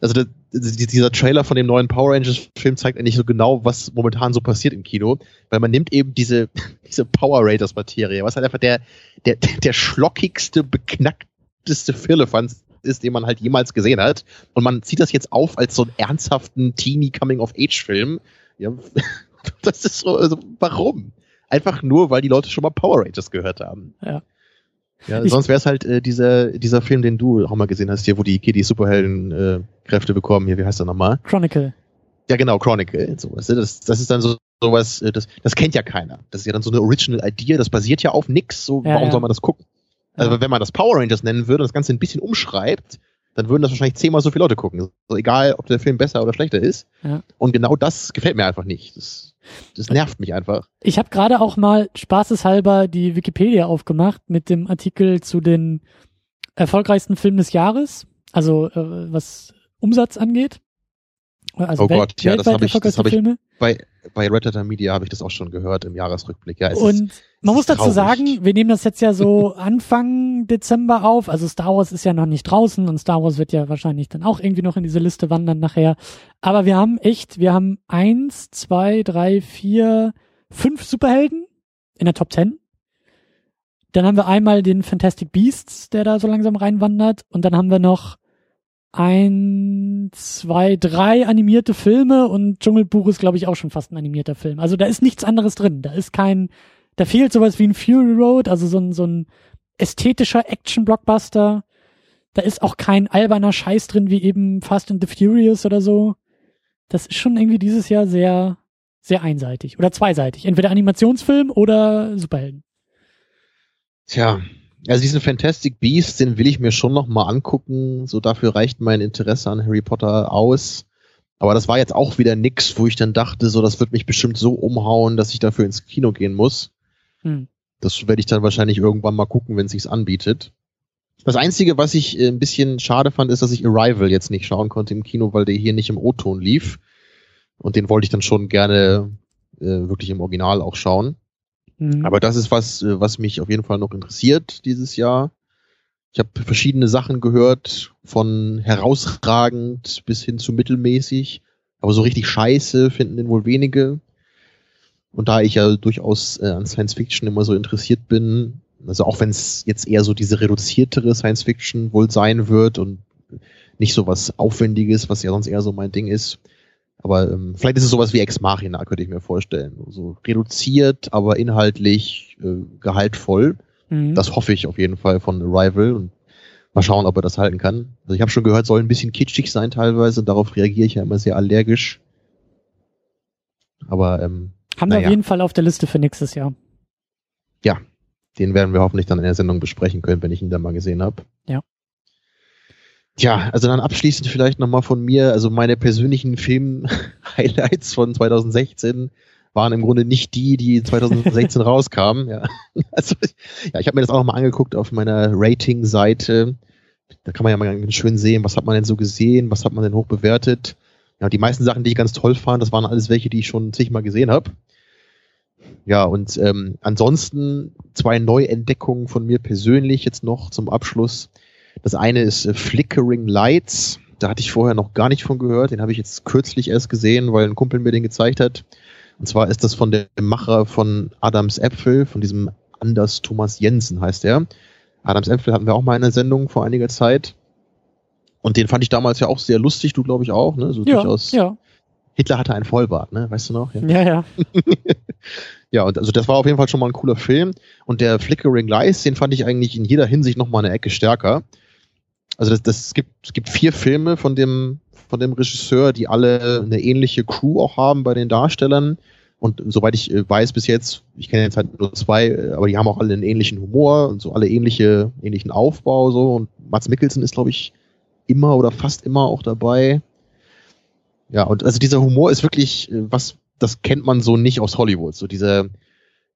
also das, dieser Trailer von dem neuen Power Rangers Film zeigt eigentlich so genau, was momentan so passiert im Kino, weil man nimmt eben diese, diese Power Rangers Materie, was halt einfach der, der, der schlockigste, beknackteste Firlefanz ist, den man halt jemals gesehen hat. Und man zieht das jetzt auf als so einen ernsthaften Teenie Coming of Age Film. Ja, das ist so, also warum? Einfach nur, weil die Leute schon mal Power Rangers gehört haben. Ja. Ja, Ich- sonst wäre es halt äh, dieser, dieser Film, den du auch mal gesehen hast, hier, wo die Kiddies Superhelden äh, Kräfte bekommen. Hier, wie heißt der nochmal? Chronicle. Ja, genau, Chronicle. So, weißt du, das, das ist dann so sowas, äh, das, das kennt ja keiner. Das ist ja dann so eine Original Idea, das basiert ja auf nix. So, Ja, warum ja. soll man das gucken? Also wenn man das Power Rangers nennen würde und das Ganze ein bisschen umschreibt, dann würden das wahrscheinlich zehnmal so viele Leute gucken. So, egal, ob der Film besser oder schlechter ist. Ja. Und genau das gefällt mir einfach nicht. Das, das nervt mich einfach. Ich habe gerade auch mal spaßeshalber die Wikipedia aufgemacht mit dem Artikel zu den erfolgreichsten Filmen des Jahres, also äh, was Umsatz angeht. Also Oh Gott, ja, das weltweit hab ich- das hab ich-. Bei, bei Red Letter Media habe ich das auch schon gehört im Jahresrückblick. Ja, es ist, Und man muss dazu traurig. sagen, wir nehmen das jetzt ja so Anfang Dezember auf. Also Star Wars ist ja noch nicht draußen und Star Wars wird ja wahrscheinlich dann auch irgendwie noch in diese Liste wandern nachher. Aber wir haben echt, wir haben eins, zwei, drei, vier, fünf Superhelden in der Top Ten. Dann haben wir einmal den Fantastic Beasts, der da so langsam reinwandert. Und dann haben wir noch ein, zwei, drei animierte Filme und Dschungelbuch ist, glaube ich, auch schon fast ein animierter Film. Also da ist nichts anderes drin. Da ist kein, da fehlt sowas wie ein Fury Road, also so ein, so ein ästhetischer Action-Blockbuster. Da ist auch kein alberner Scheiß drin, wie eben Fast and the Furious oder so. Das ist schon irgendwie dieses Jahr sehr, sehr einseitig oder zweiseitig. Entweder Animationsfilm oder Superhelden. Tja, also diesen Fantastic Beast, den will ich mir schon noch mal angucken. So dafür reicht mein Interesse an Harry Potter aus. Aber das war jetzt auch wieder nix, wo ich dann dachte, so das wird mich bestimmt so umhauen, dass ich dafür ins Kino gehen muss. Hm. Das werde ich dann wahrscheinlich irgendwann mal gucken, wenn es sich anbietet. Das Einzige, was ich äh, ein bisschen schade fand, ist, dass ich Arrival jetzt nicht schauen konnte im Kino, weil der hier nicht im O-Ton lief. Und den wollte ich dann schon gerne äh, wirklich im Original auch schauen. Hm. Aber das ist was, äh, was mich auf jeden Fall noch interessiert dieses Jahr. Ich habe verschiedene Sachen gehört, von herausragend bis hin zu mittelmäßig. Aber so richtig scheiße finden den wohl wenige. Und da ich ja durchaus äh, an Science Fiction immer so interessiert bin, also auch wenn es jetzt eher so diese reduziertere Science Fiction wohl sein wird und nicht so was Aufwendiges, was ja sonst eher so mein Ding ist. Aber ähm, vielleicht ist es sowas wie Ex Machina, könnte ich mir vorstellen. So reduziert, aber inhaltlich äh, gehaltvoll. Hm. Das hoffe ich auf jeden Fall von Arrival und mal schauen, ob er das halten kann. Also ich habe schon gehört, soll ein bisschen kitschig sein teilweise. Darauf reagiere ich ja immer sehr allergisch. Aber ähm, Haben wir naja. auf jeden Fall auf der Liste für nächstes Jahr. den werden wir hoffentlich dann in der Sendung besprechen können, wenn ich ihn dann mal gesehen habe. Ja. Tja, also dann abschließend vielleicht nochmal von mir, also meine persönlichen Film-Highlights von 2016 waren im Grunde nicht die, die 2016 rauskamen. Ja. Also, ja, ich habe mir das auch nochmal angeguckt auf meiner Rating-Seite. Da kann man ja mal ganz schön sehen, was hat man denn so gesehen, was hat man denn hoch bewertet. Ja, die meisten Sachen, die ich ganz toll fand, das waren alles welche, die ich schon zigmal gesehen habe. Ja, und ähm, ansonsten zwei Neuentdeckungen von mir persönlich jetzt noch zum Abschluss. Das eine ist äh, Flickering Lights. Da hatte ich vorher noch gar nicht von gehört. Den habe ich jetzt kürzlich erst gesehen, weil ein Kumpel mir den gezeigt hat. Und zwar ist das von dem Macher von Adams Äpfel, von diesem Anders Thomas Jensen heißt er. Adams Äpfel hatten wir auch mal in der Sendung vor einiger Zeit. Und den fand ich damals ja auch sehr lustig, du glaube ich auch, ne? So Ja, durchaus. ja, Hitler hatte einen Vollbart, ne? Weißt du noch? Ja. ja, ja. ja, und also das war auf jeden Fall schon mal ein cooler Film. Und der Flickering Lights, den fand ich eigentlich in jeder Hinsicht noch mal eine Ecke stärker. Also das, das gibt, es gibt vier Filme von dem, von dem Regisseur, die alle eine ähnliche Crew auch haben bei den Darstellern. Und soweit ich äh, weiß bis jetzt, ich kenne jetzt halt nur zwei, äh, aber die haben auch alle einen ähnlichen Humor und so alle ähnliche, ähnlichen Aufbau so. Und Mats Mikkelsen ist, glaube ich, immer oder fast immer auch dabei. Ja, und also dieser Humor ist wirklich äh, was, das kennt man so nicht aus Hollywood. So dieser,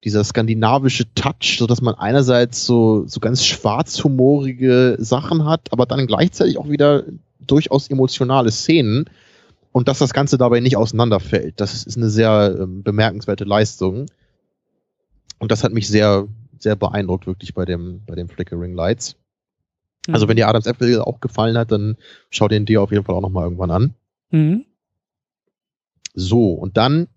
dieser skandinavische Touch, so dass man einerseits so, so ganz schwarzhumorige Sachen hat, aber dann gleichzeitig auch wieder durchaus emotionale Szenen und dass das Ganze dabei nicht auseinanderfällt. Das ist eine sehr ähm, bemerkenswerte Leistung. Und das hat mich sehr, sehr beeindruckt, wirklich bei dem, bei dem Flickering Lights. Also wenn dir Adams Apple auch gefallen hat, dann schau den dir auf jeden Fall auch nochmal irgendwann an. Mhm. So, und dann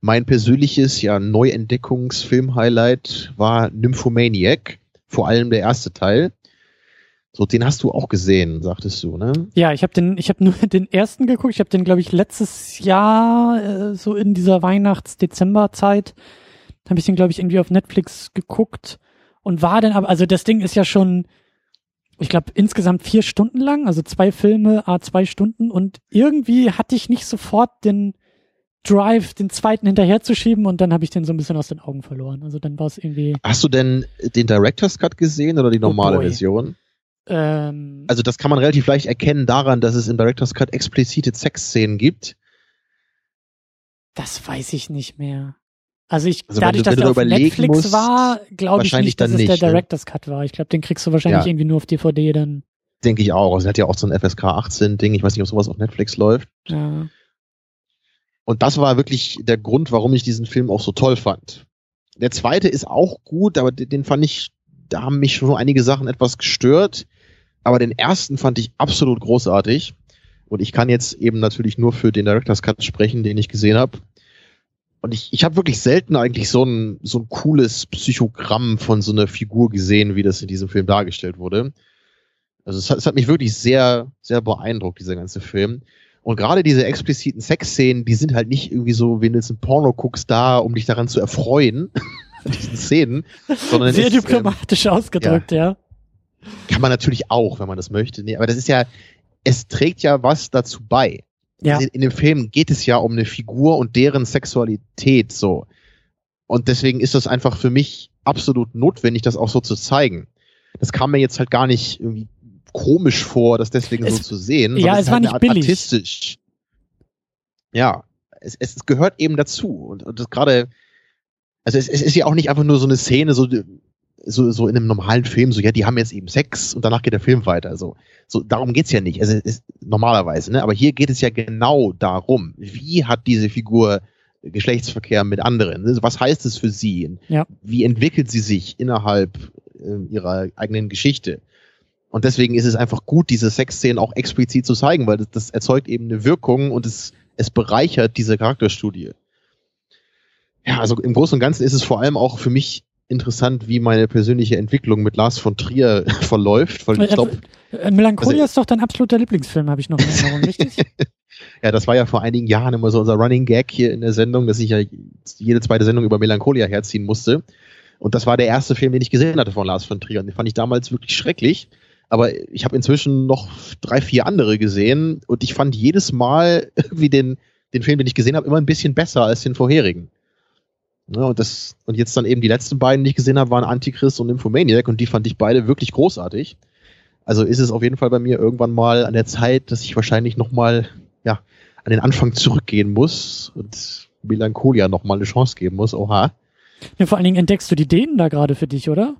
mein persönliches ja Neuentdeckungsfilm-Highlight war Nymphomaniac, vor allem der erste Teil. So, den hast du auch gesehen, sagtest du, ne? Ja, ich habe den, ich habe nur den ersten geguckt. Ich habe den, glaube ich, letztes Jahr äh, so in dieser Weihnachts-Dezember-Zeit habe ich den, glaube ich, irgendwie auf Netflix geguckt und war dann aber, also das Ding ist ja schon, ich glaube, insgesamt vier Stunden lang, also zwei Filme, a zwei Stunden und irgendwie hatte ich nicht sofort den Drive, den zweiten hinterherzuschieben und dann habe ich den so ein bisschen aus den Augen verloren. Also dann war es irgendwie. Hast du denn den Director's Cut gesehen oder die normale boy. Version? Ähm, Also das kann man relativ leicht erkennen daran, dass es im Director's Cut explizite Sexszenen gibt. Das weiß ich nicht mehr. Also ich, Also dadurch, du- dass der auf Netflix musst, war, glaube ich nicht, dass es der nicht, ne? Director's Cut war. Ich glaube, den kriegst du wahrscheinlich Ja. irgendwie nur auf DVD dann. Denke ich auch. Also er hat ja auch so ein FSK 18 Ding. Ich weiß nicht, ob sowas auf Netflix läuft. Ja. Und das war wirklich der Grund, warum ich diesen Film auch so toll fand. Der zweite ist auch gut, aber den fand ich, da haben mich schon einige Sachen etwas gestört. Aber den ersten fand ich absolut großartig. Und ich kann jetzt eben natürlich nur für den Director's Cut sprechen, den ich gesehen habe. Und ich, ich habe wirklich selten eigentlich so ein, so ein cooles Psychogramm von so einer Figur gesehen, wie das in diesem Film dargestellt wurde. Also es hat, es hat mich wirklich sehr, sehr beeindruckt, dieser ganze Film. Und gerade diese expliziten Sexszenen, die sind halt nicht irgendwie so, wenn du jetzt ein Porno guckst, da, um dich daran zu erfreuen, an diesen Szenen, sondern Sehr es, ähm, diplomatisch ausgedrückt, ja. kann man natürlich auch, wenn man das möchte. Nee, aber das ist ja, es trägt ja was dazu bei. Ja. Also In dem Film geht es ja um eine Figur und deren Sexualität so. Und deswegen ist das einfach für mich absolut notwendig, das auch so zu zeigen. Das kam mir jetzt halt gar nicht irgendwie komisch vor, das deswegen Es- so zu sehen. ja, es ist war halt nicht billig. artistisch. Ja, es, es gehört eben dazu. Und, und das gerade, also es, es ist ja auch nicht einfach nur so eine Szene, so, so, so in einem normalen Film, so, ja, die haben jetzt eben Sex und danach geht der Film weiter. So, so darum geht's ja nicht. Also es ist normalerweise, ne? Aber hier geht es ja genau darum, wie hat diese Figur Geschlechtsverkehr mit anderen? Ne? Was heißt es für sie? Ja. Wie entwickelt sie sich innerhalb äh, ihrer eigenen Geschichte? Und deswegen ist es einfach gut, diese Sexszenen auch explizit zu zeigen, weil das, das erzeugt eben eine Wirkung und es, es bereichert diese Charakterstudie. Ja, also im Großen und Ganzen ist es vor allem auch für mich interessant, wie meine persönliche Entwicklung mit Lars von Trier verläuft, weil ich glaube, Äh, Melancholia Also- ist doch dein absoluter Lieblingsfilm, habe ich noch in Erinnerung, richtig? ja, das war ja vor einigen Jahren immer so unser Running Gag hier in der Sendung, dass ich ja jede zweite Sendung über Melancholia herziehen musste. Und das war der erste Film, den ich gesehen hatte von Lars von Trier. Und den fand ich damals wirklich schrecklich. Aber ich habe inzwischen noch drei, vier andere gesehen und ich fand jedes Mal irgendwie den, den Film, den ich gesehen habe, immer ein bisschen besser als den vorherigen. Ja, und, das, und jetzt dann eben die letzten beiden, die ich gesehen habe, waren Antichrist und Nymphomaniac und die fand ich beide wirklich großartig. Also ist es auf jeden Fall bei mir irgendwann mal an der Zeit, dass ich wahrscheinlich nochmal ja, an den Anfang zurückgehen muss und Melancholia nochmal eine Chance geben muss. Oha. ja, vor allen Dingen entdeckst du die Dänen da gerade für dich, oder?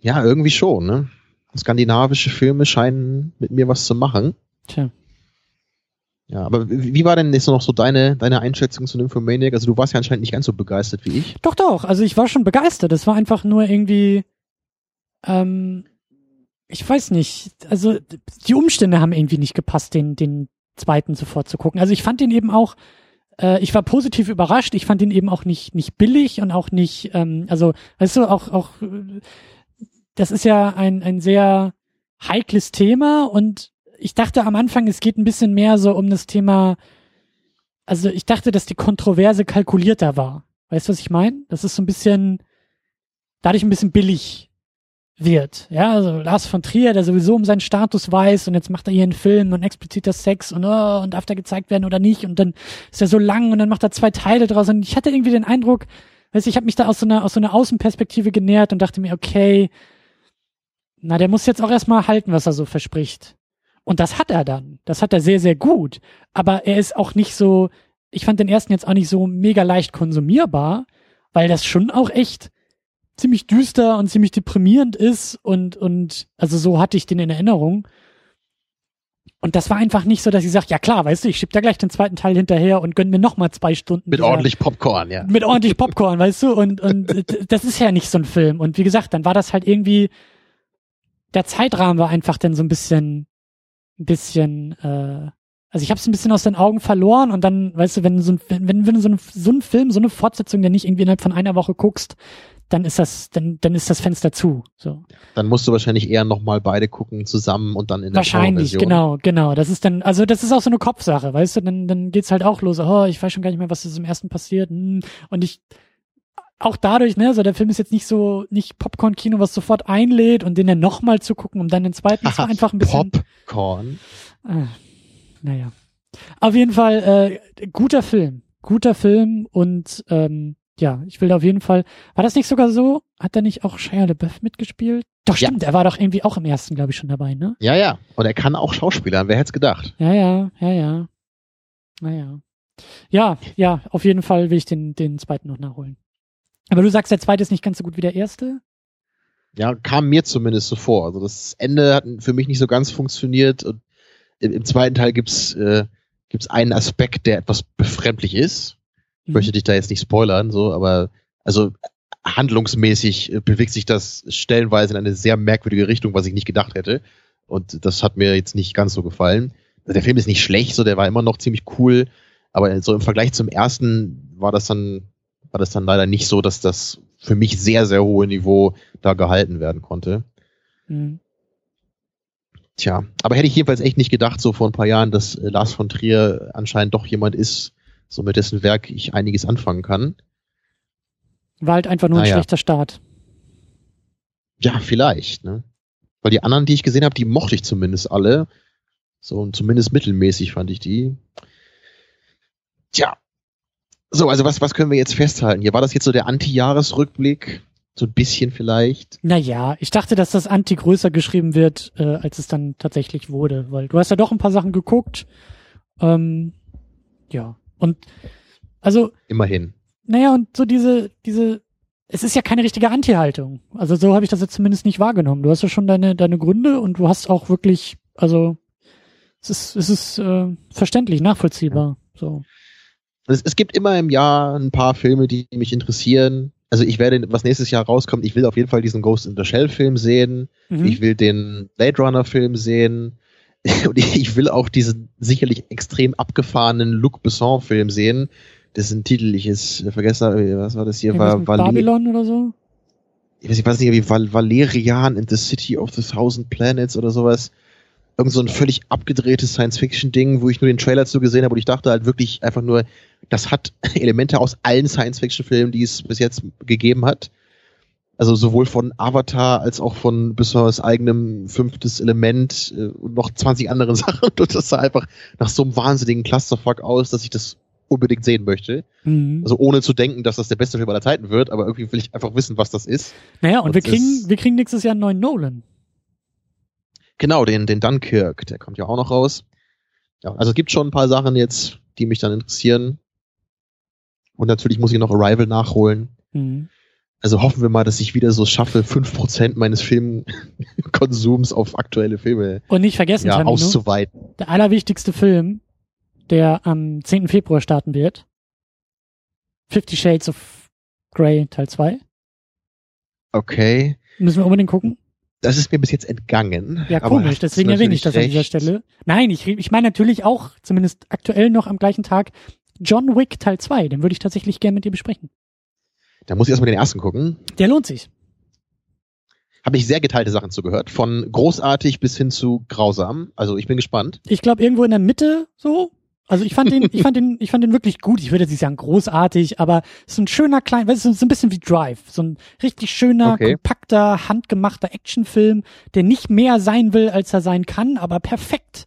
Ja, irgendwie schon, ne? Skandinavische Filme scheinen mit mir was zu machen. Tja. Ja, aber wie war denn jetzt noch so deine, deine Einschätzung zu Nymphomaniac? Also du warst ja anscheinend nicht ganz so begeistert wie ich. Doch, doch. Also ich war schon begeistert. Es war einfach nur irgendwie, ähm, ich weiß nicht, also die Umstände haben irgendwie nicht gepasst, den, den zweiten sofort zu gucken. Also ich fand den eben auch, äh, ich war positiv überrascht, ich fand ihn eben auch nicht, nicht billig und auch nicht, ähm, also, weißt du, auch, auch, äh, das ist ja ein, ein sehr heikles Thema und ich dachte am Anfang, es geht ein bisschen mehr so um das Thema, also ich dachte, dass die Kontroverse kalkulierter war. Weißt du, was ich meine? Das ist so ein bisschen, dadurch ein bisschen billig wird. Ja, also Lars von Trier, der sowieso um seinen Status weiß und jetzt macht er hier einen Film und expliziter Sex und oh, und darf der gezeigt werden oder nicht und dann ist er so lang und dann macht er zwei Teile draus und ich hatte irgendwie den Eindruck, weißt du, ich habe mich da aus so einer aus so einer Außenperspektive genähert und dachte mir, okay, na, der muss jetzt auch erstmal halten, was er so verspricht. Und das hat er dann. Das hat er sehr, sehr gut. Aber er ist auch nicht so, ich fand den ersten jetzt auch nicht so mega leicht konsumierbar, weil das schon auch echt ziemlich düster und ziemlich deprimierend ist und, und, also so hatte ich den in Erinnerung. Und das war einfach nicht so, dass ich sage, ja klar, weißt du, ich schieb da gleich den zweiten Teil hinterher und gönn mir noch mal zwei Stunden. Mit dieser, ordentlich Popcorn, ja. Mit ordentlich Popcorn, weißt du, und, und das ist ja nicht so ein Film. Und wie gesagt, dann war das halt irgendwie, der Zeitrahmen war einfach dann so ein bisschen, ein bisschen, äh, also ich habe es ein bisschen aus den Augen verloren und dann, weißt du, wenn so ein, wenn, wenn, so, ein, so ein Film, so eine Fortsetzung, der nicht irgendwie innerhalb von einer Woche guckst, dann ist das, dann, dann ist das Fenster zu. So. Dann musst du wahrscheinlich eher nochmal beide gucken zusammen und dann in der Wahrscheinlich, genau, genau. Das ist dann, also das ist auch so eine Kopfsache, weißt du, dann, dann geht's halt auch los. Oh, ich weiß schon gar nicht mehr, was ist im ersten passiert. Hm. Und ich, auch dadurch, ne, so der Film ist jetzt nicht so, nicht Popcorn-Kino, was sofort einlädt und den dann nochmal zu gucken, um dann den zweiten Aha, einfach ein bisschen. Popcorn. Äh, naja. Auf jeden Fall, äh, guter Film. Guter Film und ähm, ja, ich will auf jeden Fall. War das nicht sogar so? Hat er nicht auch Shia LeBeouf mitgespielt? Doch, stimmt, ja. er war doch irgendwie auch im ersten, glaube ich, schon dabei, ne? Ja, ja. Und er kann auch Schauspieler, wer hätte es gedacht? Ja, ja, ja, ja. Naja. Ja, ja, auf jeden Fall will ich den, den zweiten noch nachholen. Aber du sagst, der zweite ist nicht ganz so gut wie der erste? Ja, kam mir zumindest so vor. Also das Ende hat für mich nicht so ganz funktioniert. Und im, im zweiten Teil gibt's äh, gibt's einen Aspekt, der etwas befremdlich ist. Ich möchte mhm. dich da jetzt nicht spoilern, so, aber also handlungsmäßig äh, bewegt sich das stellenweise in eine sehr merkwürdige Richtung, was ich nicht gedacht hätte. Und das hat mir jetzt nicht ganz so gefallen. Der Film ist nicht schlecht, so der war immer noch ziemlich cool, aber so im Vergleich zum ersten war das dann war das dann leider nicht so, dass das für mich sehr sehr hohe Niveau da gehalten werden konnte. Mhm. Tja, aber hätte ich jedenfalls echt nicht gedacht, so vor ein paar Jahren, dass äh, Lars von Trier anscheinend doch jemand ist, so mit dessen Werk ich einiges anfangen kann. War halt einfach nur naja. ein schlechter Start. Ja, vielleicht, ne? Weil die anderen, die ich gesehen habe, die mochte ich zumindest alle. So, zumindest mittelmäßig fand ich die. Tja. So, also was, was können wir jetzt festhalten? Hier war das jetzt so der Anti-Jahresrückblick. So ein bisschen vielleicht. Naja, ich dachte, dass das Anti größer geschrieben wird, äh, als es dann tatsächlich wurde, weil du hast ja doch ein paar Sachen geguckt. Ähm, ja. Und also. Immerhin. Naja, und so diese, diese, es ist ja keine richtige Anti-Haltung. Also so habe ich das jetzt zumindest nicht wahrgenommen. Du hast ja schon deine, deine Gründe und du hast auch wirklich, also es ist, es ist äh, verständlich, nachvollziehbar. So. Es, es gibt immer im Jahr ein paar Filme, die mich interessieren. Also ich werde, was nächstes Jahr rauskommt, ich will auf jeden Fall diesen Ghost in the Shell Film sehen. Mhm. Ich will den Blade Runner Film sehen. Und ich will auch diesen sicherlich extrem abgefahrenen Luc Besson-Film sehen. Dessen Titel ich jetzt vergessen was war das hier? War, war Babylon oder so? Ich weiß, ich weiß nicht, wie Val Valerian in the City of the Thousand Planets oder sowas. Irgend so ein völlig abgedrehtes Science-Fiction-Ding, wo ich nur den Trailer zu gesehen habe und ich dachte halt wirklich einfach nur, das hat Elemente aus allen Science-Fiction-Filmen, die es bis jetzt gegeben hat. Also sowohl von Avatar als auch von Bessers eigenem fünftes Element äh, und noch 20 anderen Sachen. Und das sah einfach nach so einem wahnsinnigen Clusterfuck aus, dass ich das unbedingt sehen möchte. Mhm. Also ohne zu denken, dass das der beste Film aller Zeiten wird, aber irgendwie will ich einfach wissen, was das ist. Naja, und, und wir kriegen, wir kriegen nächstes Jahr einen neuen Nolan. Genau, den, den Dunkirk, der kommt ja auch noch raus. Ja, also es gibt schon ein paar Sachen jetzt, die mich dann interessieren. Und natürlich muss ich noch Arrival nachholen. Mhm. Also hoffen wir mal, dass ich wieder so schaffe, fünf Prozent meines Filmkonsums auf aktuelle Filme Und nicht vergessen, ja, auszuweiten. Der allerwichtigste Film, der am 10. Februar starten wird. Fifty Shades of Grey Teil 2. Okay. Müssen wir unbedingt gucken. Das ist mir bis jetzt entgangen. Ja, komisch, deswegen erwähne ich das an natürlich dieser recht. Stelle. Nein, ich, ich meine natürlich auch, zumindest aktuell noch am gleichen Tag, John Wick Teil 2. Den würde ich tatsächlich gerne mit dir besprechen. Da muss ich erstmal den ersten gucken. Der lohnt sich. Habe ich sehr geteilte Sachen zugehört. Von großartig bis hin zu grausam. Also ich bin gespannt. Ich glaube irgendwo in der Mitte so. Also ich fand den, ich fand den, ich fand den wirklich gut. Ich würde jetzt nicht sagen großartig, aber so ein schöner klein, weißt du, so ein bisschen wie Drive, so ein richtig schöner, Okay. kompakter, handgemachter Actionfilm, der nicht mehr sein will, als er sein kann, aber perfekt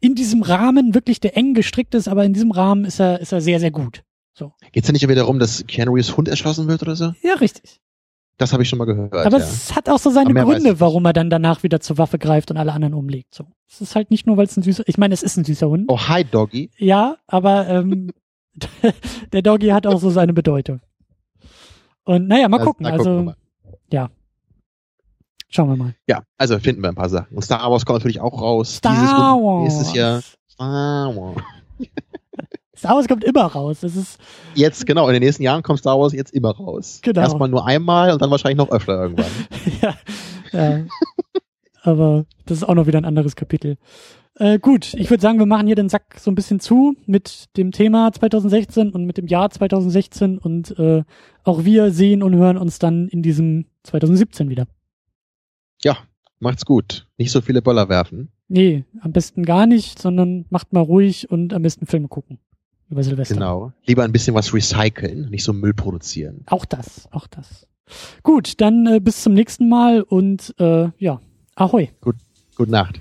in diesem Rahmen wirklich der eng gestrickt ist, aber in diesem Rahmen ist er, ist er sehr, sehr gut. Geht's ja nicht wieder darum, dass Keanu Reeves Hund erschossen wird oder so? Ja, richtig. Das habe ich schon mal gehört. Aber ja. es hat auch so seine Gründe, warum er dann danach wieder zur Waffe greift und alle anderen umlegt. So. Es ist halt nicht nur, weil es ein süßer, ich meine, es ist ein süßer Hund. Oh, hi Doggy. Ja, aber ähm, der Doggy hat auch so seine Bedeutung. Und naja, mal Da- gucken. gucken wir also, mal. ja. Schauen wir mal. Ja, also finden wir ein paar Sachen. Und Star Wars kommt natürlich auch raus. Star dieses Wars. nächstes Jahr. Star Wars. Star Wars kommt immer raus. Das ist, Jetzt, genau, in den nächsten Jahren kommt Star Wars jetzt immer raus. Genau. Erstmal nur einmal und dann wahrscheinlich noch öfter irgendwann. ja, ja. Aber das ist auch noch wieder ein anderes Kapitel. Äh, gut, ich würde sagen, wir machen hier den Sack so ein bisschen zu mit dem Thema 2016 und mit dem Jahr 2016 und äh, auch wir sehen und hören uns dann in diesem 2017 wieder. Ja, macht's gut. Nicht so viele Böller werfen. Nee, am besten gar nicht, sondern macht mal ruhig und am besten Filme gucken. Über Silvester. Genau. Lieber ein bisschen was recyceln, nicht so Müll produzieren. Auch das, auch das. Gut, dann äh, bis zum nächsten Mal und äh, ja, ahoi. Gute Nacht.